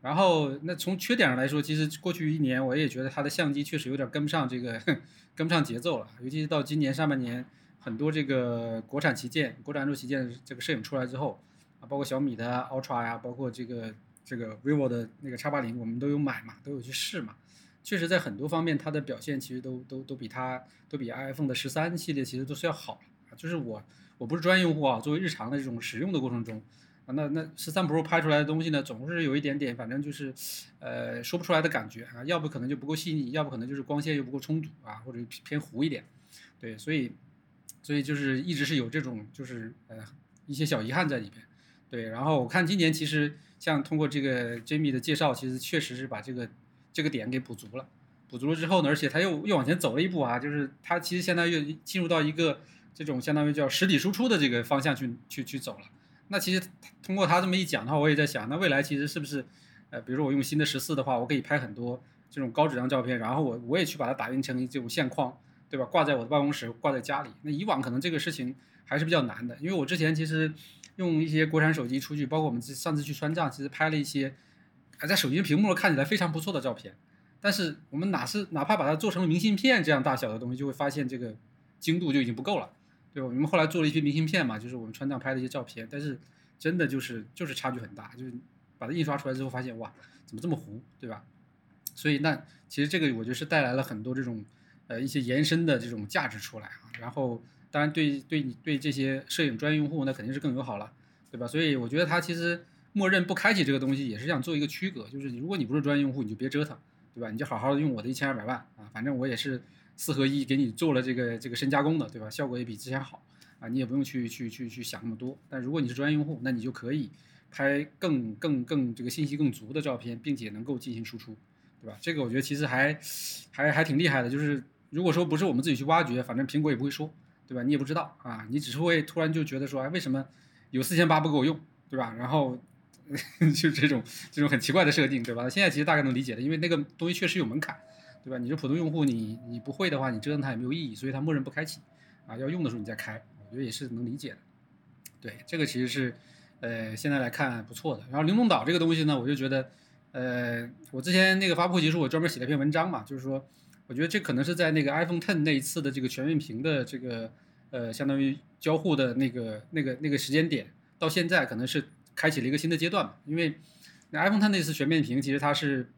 然后，那从缺点上来说，其实过去一年我也觉得它的相机确实有点跟不上这个，跟不上节奏了。尤其是到今年上半年，很多这个国产旗舰、国产安卓旗舰这个摄影出来之后，啊，包括小米的 Ultra 呀，包括这个这个 vivo 的那个 X 八零，我们都有买嘛，都有去试嘛。确实，在很多方面，它的表现其实都都都比它都比 iPhone 的十三系列其实都是要好啊。就是我我不是专业用户啊，作为日常的这种使用的过程中。啊，那那十三 Pro 拍出来的东西呢，总是有一点点，反正就是，呃，说不出来的感觉啊，要不可能就不够细腻，要不可能就是光线又不够充足啊，或者偏糊一点，对，所以，所以就是一直是有这种就是呃一些小遗憾在里边，对，然后我看今年其实像通过这个 Jamie 的介绍，其实确实是把这个这个点给补足了，补足了之后呢，而且他又又往前走了一步啊，就是他其实相当于进入到一个这种相当于叫实体输出的这个方向去去去走了。那其实通过他这么一讲的话，我也在想，那未来其实是不是，呃，比如说我用新的十四的话，我可以拍很多这种高质量照片，然后我我也去把它打印成这种相框，对吧？挂在我的办公室，挂在家里。那以往可能这个事情还是比较难的，因为我之前其实用一些国产手机出去，包括我们上次去川藏，其实拍了一些还在手机屏幕上看起来非常不错的照片。但是我们哪是哪怕把它做成了明信片这样大小的东西，就会发现这个精度就已经不够了，对吧？我们后来做了一批明信片嘛，就是我们川藏拍的一些照片，但是真的就是就是差距很大，就是把它印刷出来之后发现哇，怎么这么糊，对吧？所以那其实这个我觉得是带来了很多这种呃一些延伸的这种价值出来啊。然后当然对对你对这些摄影专业用户那肯定是更友好了，对吧？所以我觉得它其实默认不开启这个东西也是想做一个区隔，就是你如果你不是专业用户，你就别折腾。对吧？你就好好的用我的一千二百万啊，反正我也是四合一给你做了这个这个深加工的，对吧？效果也比之前好啊，你也不用去去去去想那么多。但如果你是专业用户，那你就可以拍更更更这个信息更足的照片，并且能够进行输出，对吧？这个我觉得其实还还还挺厉害的。就是如果说不是我们自己去挖掘，反正苹果也不会说，对吧？你也不知道啊，你只是会突然就觉得说，哎，为什么有四千八不够用，对吧？然后。就这种这种很奇怪的设定，对吧？现在其实大概能理解的，因为那个东西确实有门槛，对吧？你是普通用户，你你不会的话，你折腾它也没有意义，所以它默认不开启，啊，要用的时候你再开，我觉得也是能理解的。对，这个其实是呃现在来看不错的。然后灵动岛这个东西呢，我就觉得，呃，我之前那个发布会结束，我专门写了一篇文章嘛，就是说，我觉得这可能是在那个 iPhone Ten 那一次的这个全面屏的这个呃相当于交互的那个那个那个时间点到现在可能是。开启了一个新的阶段嘛，因为那 iPhone Ten 那次全面屏，其实它是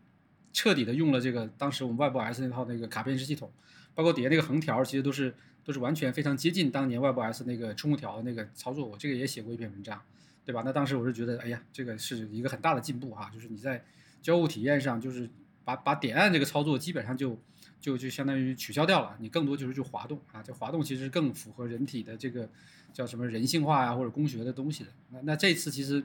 彻底的用了这个当时我们 WebOS 那套那个卡片式系统，包括底下那个横条，其实都是都是完全非常接近当年 WebOS 那个触控条的那个操作。我这个也写过一篇文章，对吧？那当时我是觉得，哎呀，这个是一个很大的进步哈，就是你在交互体验上，就是把把点按这个操作基本上就就就相当于取消掉了，你更多就是就滑动啊，这滑动其实更符合人体的这个。叫什么人性化呀，或者工学的东西的？那那这次其实，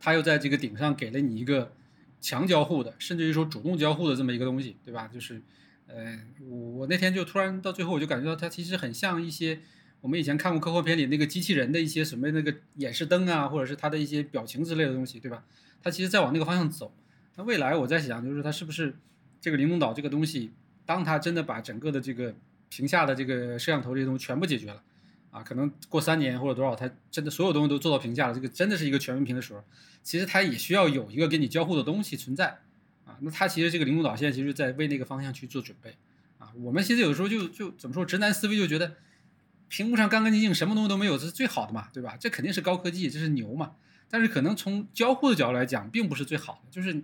他又在这个顶上给了你一个强交互的，甚至于说主动交互的这么一个东西，对吧？就是，呃，我我那天就突然到最后，我就感觉到它其实很像一些我们以前看过科幻片里那个机器人的一些什么那个演示灯啊，或者是它的一些表情之类的东西，对吧？它其实在往那个方向走。那未来我在想，就是它是不是这个灵动岛这个东西，当他真的把整个的这个屏下的这个摄像头这些东西全部解决了。啊，可能过三年或者多少，他真的所有东西都做到屏下了，这个真的是一个全面屏的时候，其实他也需要有一个跟你交互的东西存在啊。那他其实这个灵动岛现在其实在为那个方向去做准备啊。我们其实有时候就就怎么说，直男思维就觉得屏幕上干干净净，什么东西都没有，这是最好的嘛，对吧？这肯定是高科技，这是牛嘛。但是可能从交互的角度来讲，并不是最好的，就是。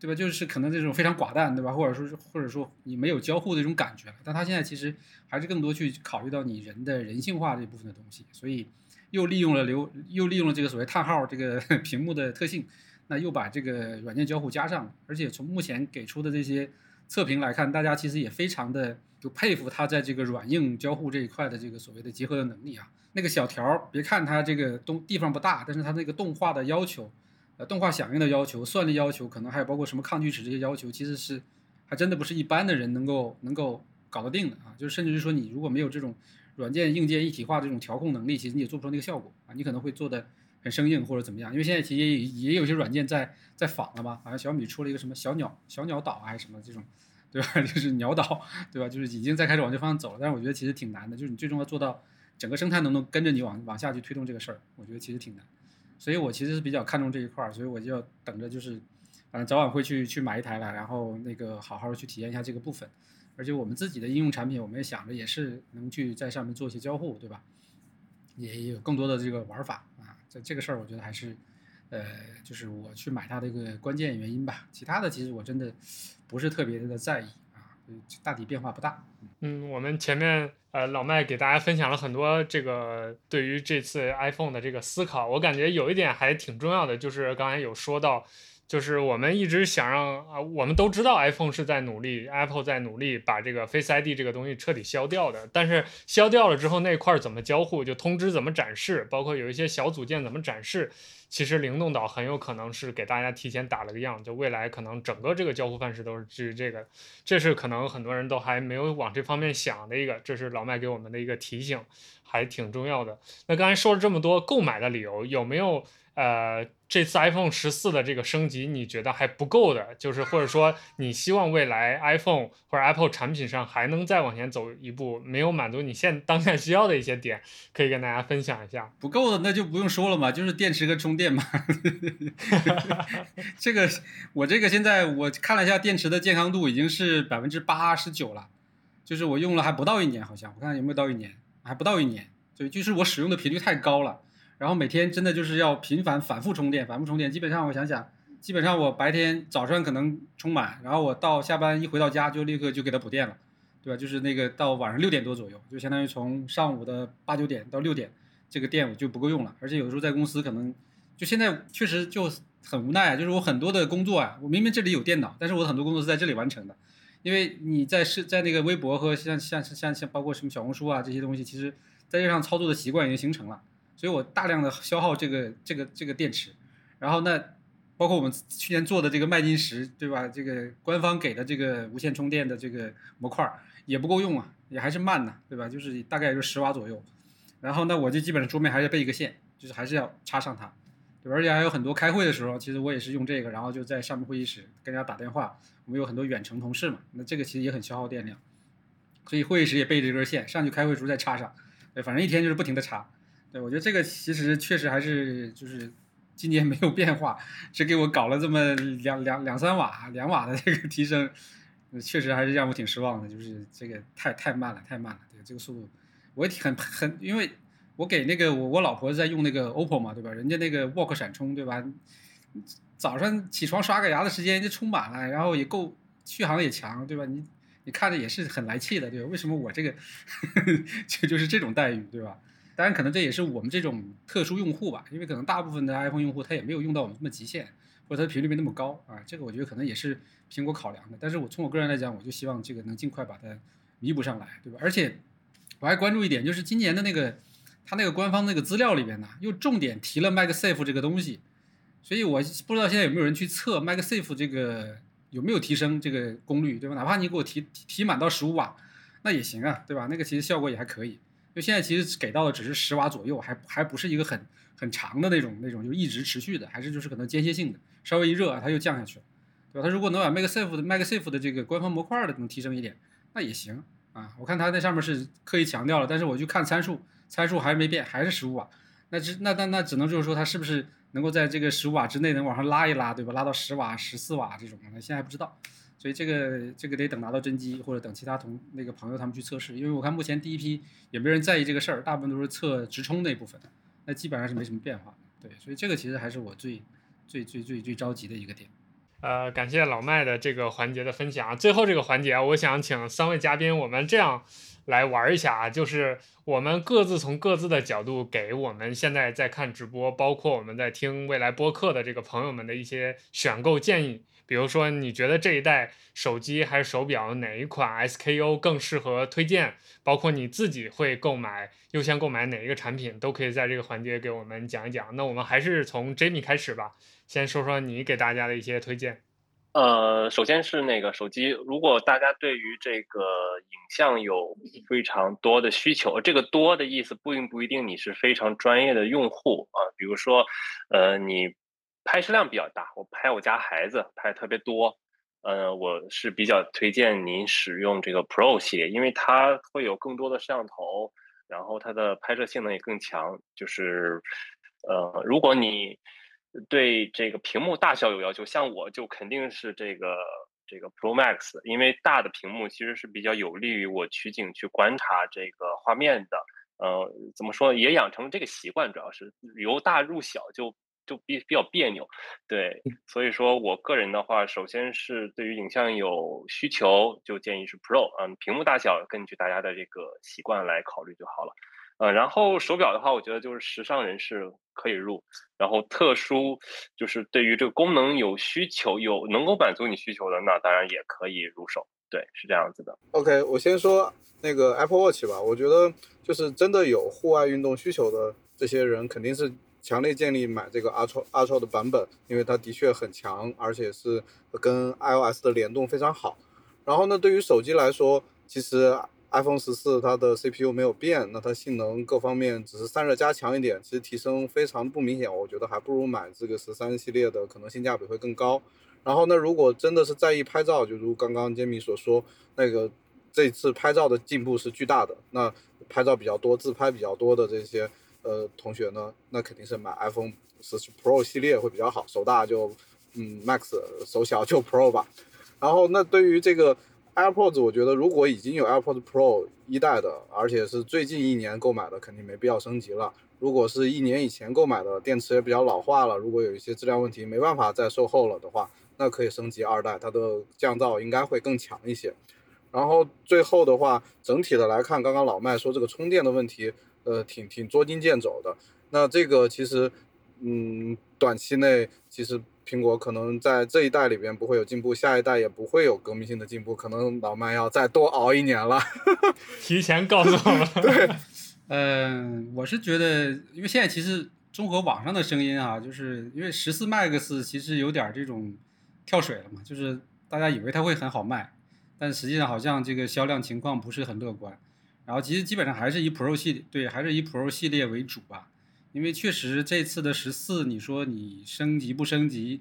对吧？就是可能这种非常寡淡，对吧？或者说是或者说你没有交互的这种感觉了。但他现在其实还是更多去考虑到你人的人性化这部分的东西，所以又利用了流，又利用了这个所谓叹号这个 屏幕的特性，那又把这个软件交互加上了。而且从目前给出的这些测评来看，大家其实也非常的就佩服它在这个软硬交互这一块的这个所谓的结合的能力啊。那个小条，别看它这个东地方不大，但是它那个动画的要求。呃，动画响应的要求、算力要求，可能还有包括什么抗锯齿这些要求，其实是还真的不是一般的人能够能够搞得定的啊。就是甚至是说，你如果没有这种软件硬件一体化这种调控能力，其实你也做不出那个效果啊。你可能会做的很生硬或者怎么样。因为现在其实也也有些软件在在仿了吧，好像小米出了一个什么小鸟小鸟岛还是什么这种，对吧？就是鸟岛，对吧？就是已经在开始往这方向走了。但是我觉得其实挺难的，就是你最终要做到整个生态能不能跟着你往往下去推动这个事儿，我觉得其实挺难。所以我其实是比较看重这一块儿，所以我就要等着，就是反正早晚会去去买一台来，然后那个好好去体验一下这个部分。而且我们自己的应用产品，我们也想着也是能去在上面做一些交互，对吧？也有更多的这个玩法啊。这这个事儿，我觉得还是呃，就是我去买它的一个关键原因吧。其他的其实我真的不是特别的在意。大体变化不大。嗯，我们前面呃老麦给大家分享了很多这个对于这次 iPhone 的这个思考，我感觉有一点还挺重要的，就是刚才有说到，就是我们一直想让啊，我们都知道 iPhone 是在努力，Apple 在努力把这个 Face ID 这个东西彻底消掉的，但是消掉了之后那块怎么交互，就通知怎么展示，包括有一些小组件怎么展示。其实灵动岛很有可能是给大家提前打了个样，就未来可能整个这个交互范式都是基于这个，这是可能很多人都还没有往这方面想的一个，这是老麦给我们的一个提醒，还挺重要的。那刚才说了这么多购买的理由，有没有呃，这次 iPhone 十四的这个升级，你觉得还不够的，就是或者说你希望未来 iPhone 或者 Apple 产品上还能再往前走一步，没有满足你现 当下需要的一些点，可以跟大家分享一下。不够的那就不用说了嘛，就是电池和充电嘛。这个我这个现在我看了一下电池的健康度已经是百分之八十九了，就是我用了还不到一年，好像我看有没有到一年，还不到一年，对，就是我使用的频率太高了。然后每天真的就是要频繁反复充电，反复充电。基本上我想想，基本上我白天早上可能充满，然后我到下班一回到家就立刻就给它补电了，对吧？就是那个到晚上六点多左右，就相当于从上午的八九点到六点，这个电我就不够用了。而且有的时候在公司可能，就现在确实就很无奈啊，就是我很多的工作啊，我明明这里有电脑，但是我很多工作是在这里完成的，因为你在是在那个微博和像像像像包括什么小红书啊这些东西，其实在这上操作的习惯已经形成了。所以我大量的消耗这个这个这个电池，然后那包括我们去年做的这个麦金石，对吧？这个官方给的这个无线充电的这个模块也不够用啊，也还是慢呢，对吧？就是大概就十瓦左右。然后那我就基本上桌面还是备一个线，就是还是要插上它，对吧？而且还有很多开会的时候，其实我也是用这个，然后就在上面会议室跟人家打电话。我们有很多远程同事嘛，那这个其实也很消耗电量，所以会议室也备着这根线，上去开会时候再插上，对，反正一天就是不停的插。对，我觉得这个其实确实还是就是今年没有变化，只给我搞了这么两两两三瓦、两瓦的这个提升，确实还是让我挺失望的。就是这个太太慢了，太慢了。对，这个速度我也很很，因为我给那个我我老婆在用那个 OPPO 嘛，对吧？人家那个 Walk 闪充，对吧？早上起床刷个牙的时间就充满了，然后也够续航也强，对吧？你你看着也是很来气的，对吧？为什么我这个 就就是这种待遇，对吧？当然，可能这也是我们这种特殊用户吧，因为可能大部分的 iPhone 用户他也没有用到我们这么极限，或者它频率没那么高啊。这个我觉得可能也是苹果考量的。但是我从我个人来讲，我就希望这个能尽快把它弥补上来，对吧？而且我还关注一点，就是今年的那个它那个官方那个资料里边呢，又重点提了 MagSafe 这个东西，所以我不知道现在有没有人去测 MagSafe 这个有没有提升这个功率，对吧？哪怕你给我提提满到十五瓦，那也行啊，对吧？那个其实效果也还可以。就现在其实给到的只是十瓦左右，还还不是一个很很长的那种那种就一直持续的，还是就是可能间歇性的，稍微一热啊它又降下去了，对吧？它如果能把 MagSafe 的 MagSafe 的这个官方模块的能提升一点，那也行啊。我看它那上面是刻意强调了，但是我去看参数，参数还没变，还是十五瓦。那只那那那只能就是说它是不是能够在这个十五瓦之内能往上拉一拉，对吧？拉到十瓦、十四瓦这种，那现在还不知道。所以这个这个得等拿到真机，或者等其他同那个朋友他们去测试，因为我看目前第一批也没人在意这个事儿，大部分都是测直充那部分，那基本上是没什么变化。对，所以这个其实还是我最最最最最着急的一个点。呃，感谢老麦的这个环节的分享。最后这个环节，我想请三位嘉宾，我们这样来玩一下啊，就是我们各自从各自的角度给我们现在在看直播，包括我们在听未来播客的这个朋友们的一些选购建议。比如说，你觉得这一代手机还是手表哪一款 SKU 更适合推荐？包括你自己会购买优先购买哪一个产品，都可以在这个环节给我们讲一讲。那我们还是从 Jamie 开始吧，先说说你给大家的一些推荐。呃，首先是那个手机，如果大家对于这个影像有非常多的需求，这个多的意思不一不一定你是非常专业的用户啊，比如说，呃，你。拍摄量比较大，我拍我家孩子拍特别多，呃，我是比较推荐您使用这个 Pro 系列，因为它会有更多的摄像头，然后它的拍摄性能也更强。就是，呃，如果你对这个屏幕大小有要求，像我就肯定是这个这个 Pro Max，因为大的屏幕其实是比较有利于我取景去观察这个画面的。呃，怎么说也养成了这个习惯，主要是由大入小就。就比比较别扭，对，所以说我个人的话，首先是对于影像有需求，就建议是 Pro，嗯，屏幕大小根据大家的这个习惯来考虑就好了，呃，然后手表的话，我觉得就是时尚人士可以入，然后特殊就是对于这个功能有需求，有能够满足你需求的，那当然也可以入手，对，是这样子的。OK，我先说那个 Apple Watch 吧，我觉得就是真的有户外运动需求的这些人，肯定是。强烈建议买这个 Ultra Ultra 的版本，因为它的确很强，而且是跟 iOS 的联动非常好。然后呢，对于手机来说，其实 iPhone 十四它的 CPU 没有变，那它性能各方面只是散热加强一点，其实提升非常不明显。我觉得还不如买这个十三系列的，可能性价比会更高。然后呢，如果真的是在意拍照，就如刚刚杰米所说，那个这次拍照的进步是巨大的。那拍照比较多、自拍比较多的这些呃同学呢，那肯定是买 iPhone 十 Pro 系列会比较好。手大就嗯 Max，手小就 Pro 吧。然后那对于这个。AirPods，我觉得如果已经有 AirPods Pro 一代的，而且是最近一年购买的，肯定没必要升级了。如果是一年以前购买的，电池也比较老化了，如果有一些质量问题没办法再售后了的话，那可以升级二代，它的降噪应该会更强一些。然后最后的话，整体的来看，刚刚老麦说这个充电的问题，呃，挺挺捉襟见肘的。那这个其实，嗯，短期内其实。苹果可能在这一代里边不会有进步，下一代也不会有革命性的进步，可能老麦要再多熬一年了。提前告诉我们。对，嗯，我是觉得，因为现在其实综合网上的声音啊，就是因为十四 Max 其实有点这种跳水了嘛，就是大家以为它会很好卖，但实际上好像这个销量情况不是很乐观。然后其实基本上还是以 Pro 系列，对，还是以 Pro 系列为主吧。因为确实这次的十四，你说你升级不升级，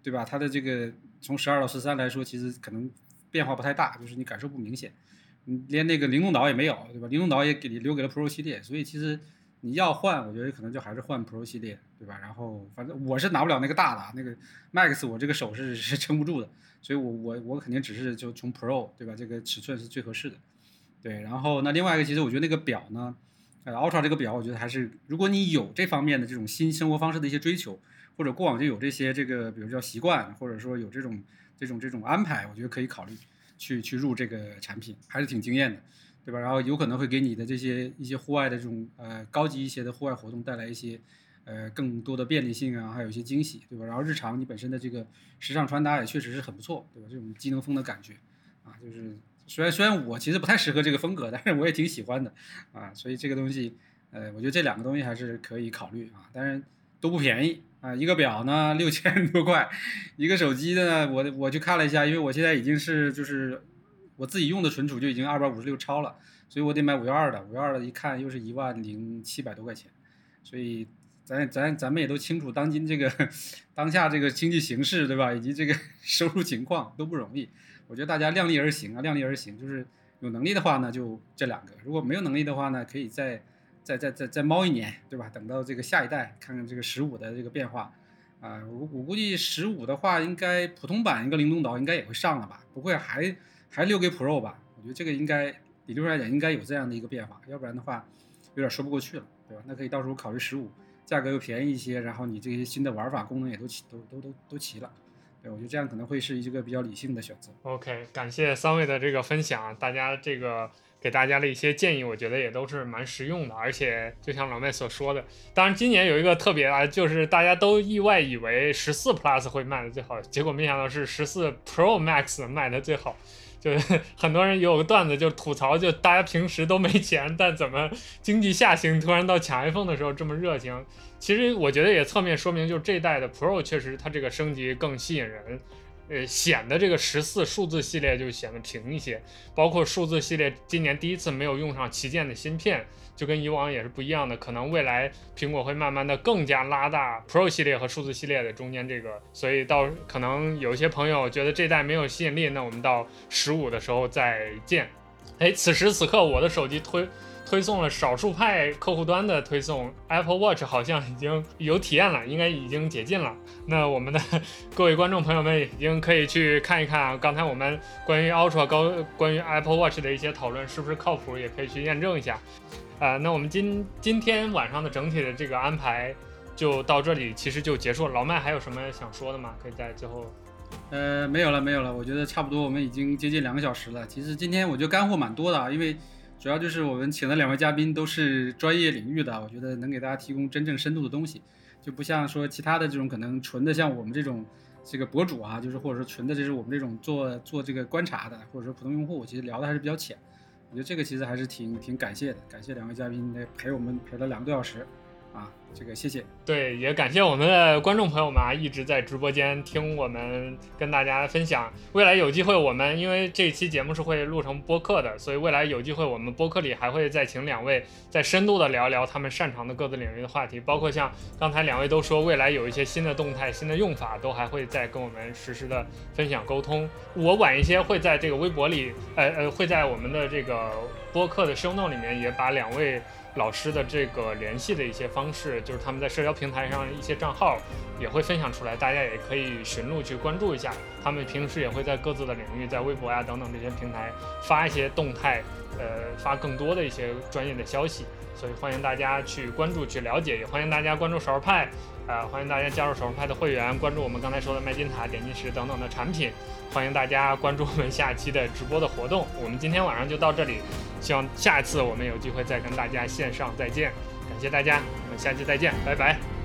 对吧？它的这个从十二到十三来说，其实可能变化不太大，就是你感受不明显。连那个灵动岛也没有，对吧？灵动岛也给你留给了 Pro 系列，所以其实你要换，我觉得可能就还是换 Pro 系列，对吧？然后反正我是拿不了那个大的，那个 Max 我这个手是是撑不住的，所以我我我肯定只是就从 Pro，对吧？这个尺寸是最合适的，对。然后那另外一个，其实我觉得那个表呢。呃，Ultra 这个表，我觉得还是，如果你有这方面的这种新生活方式的一些追求，或者过往就有这些这个，比如叫习惯，或者说有这种这种这种安排，我觉得可以考虑去去入这个产品，还是挺惊艳的，对吧？然后有可能会给你的这些一些户外的这种呃高级一些的户外活动带来一些呃更多的便利性啊，还有一些惊喜，对吧？然后日常你本身的这个时尚穿搭也确实是很不错，对吧？这种机能风的感觉啊，就是。虽然虽然我其实不太适合这个风格，但是我也挺喜欢的，啊，所以这个东西，呃，我觉得这两个东西还是可以考虑啊，但是都不便宜啊，一个表呢六千多块，一个手机呢，我我去看了一下，因为我现在已经是就是我自己用的存储就已经二百五十六超了，所以我得买五幺二的，五幺二的一看又是一万零七百多块钱，所以咱咱咱们也都清楚当今这个 当下这个经济形势对吧，以及这个 收入情况都不容易。我觉得大家量力而行啊，量力而行，就是有能力的话呢，就这两个；如果没有能力的话呢，可以再再再再再猫一年，对吧？等到这个下一代，看看这个十五的这个变化啊。我我估计十五的话，应该普通版一个灵动岛应该也会上了吧？不会还还留给 Pro 吧？我觉得这个应该理论上讲应该有这样的一个变化，要不然的话有点说不过去了，对吧？那可以到时候考虑十五，价格又便宜一些，然后你这些新的玩法功能也都齐都都都都齐了。对，我觉得这样可能会是一个比较理性的选择。OK，感谢三位的这个分享，大家这个给大家的一些建议，我觉得也都是蛮实用的。而且就像老麦所说的，当然今年有一个特别啊，就是大家都意外以为十四 Plus 会卖的最好，结果没想到是十四 Pro Max 卖的最好。就是 很多人有个段子就吐槽，就大家平时都没钱，但怎么经济下行，突然到抢 iPhone 的时候这么热情？其实我觉得也侧面说明，就是这代的 Pro 确实它这个升级更吸引人，呃，显得这个十四数字系列就显得平一些。包括数字系列今年第一次没有用上旗舰的芯片，就跟以往也是不一样的。可能未来苹果会慢慢的更加拉大 Pro 系列和数字系列的中间这个，所以到可能有些朋友觉得这代没有吸引力，那我们到十五的时候再见。哎，此时此刻我的手机推。推送了少数派客户端的推送，Apple Watch 好像已经有体验了，应该已经解禁了。那我们的 各位观众朋友们已经可以去看一看啊，刚才我们关于 Ultra 高、关于 Apple Watch 的一些讨论是不是靠谱，也可以去验证一下。啊，那我们今今天晚上的整体的这个安排就到这里，其实就结束了。老麦还有什么想说的吗？可以在最后。呃，没有了，没有了。我觉得差不多，我们已经接近两个小时了。其实今天我觉得干货蛮多的啊，因为。主要就是我们请的两位嘉宾都是专业领域的，我觉得能给大家提供真正深度的东西，就不像说其他的这种可能纯的像我们这种这个博主啊，就是或者说纯的就是我们这种做做这个观察的，或者说普通用户，其实聊的还是比较浅。我觉得这个其实还是挺挺感谢的，感谢两位嘉宾来陪我们陪了两个多小时，啊，这个谢谢。对，也感谢我们的观众朋友们啊，一直在直播间听我们跟大家分享。未来有机会，我们因为这期节目是会录成播客的，所以未来有机会，我们播客里还会再请两位再深度的聊聊他们擅长的各自领域的话题，包括像刚才两位都说，未来有一些新的动态、新的用法，都还会再跟我们实时的分享沟通。我晚一些会在这个微博里，呃呃，会在我们的这个播客的 show note 里面也把两位。老师的这个联系的一些方式，就是他们在社交平台上一些账号也会分享出来，大家也可以寻路去关注一下。他们平时也会在各自的领域，在微博呀等等这些平台发一些动态，呃，发更多的一些专业的消息。所以欢迎大家去关注、去了解，也欢迎大家关注少儿派，呃，欢迎大家加入少儿派的会员，关注我们刚才说的麦金塔、点金石等等的产品。欢迎大家关注我们下期的直播的活动。我们今天晚上就到这里，希望下一次我们有机会再跟大家线上再见。感谢大家，我们下期再见，拜拜。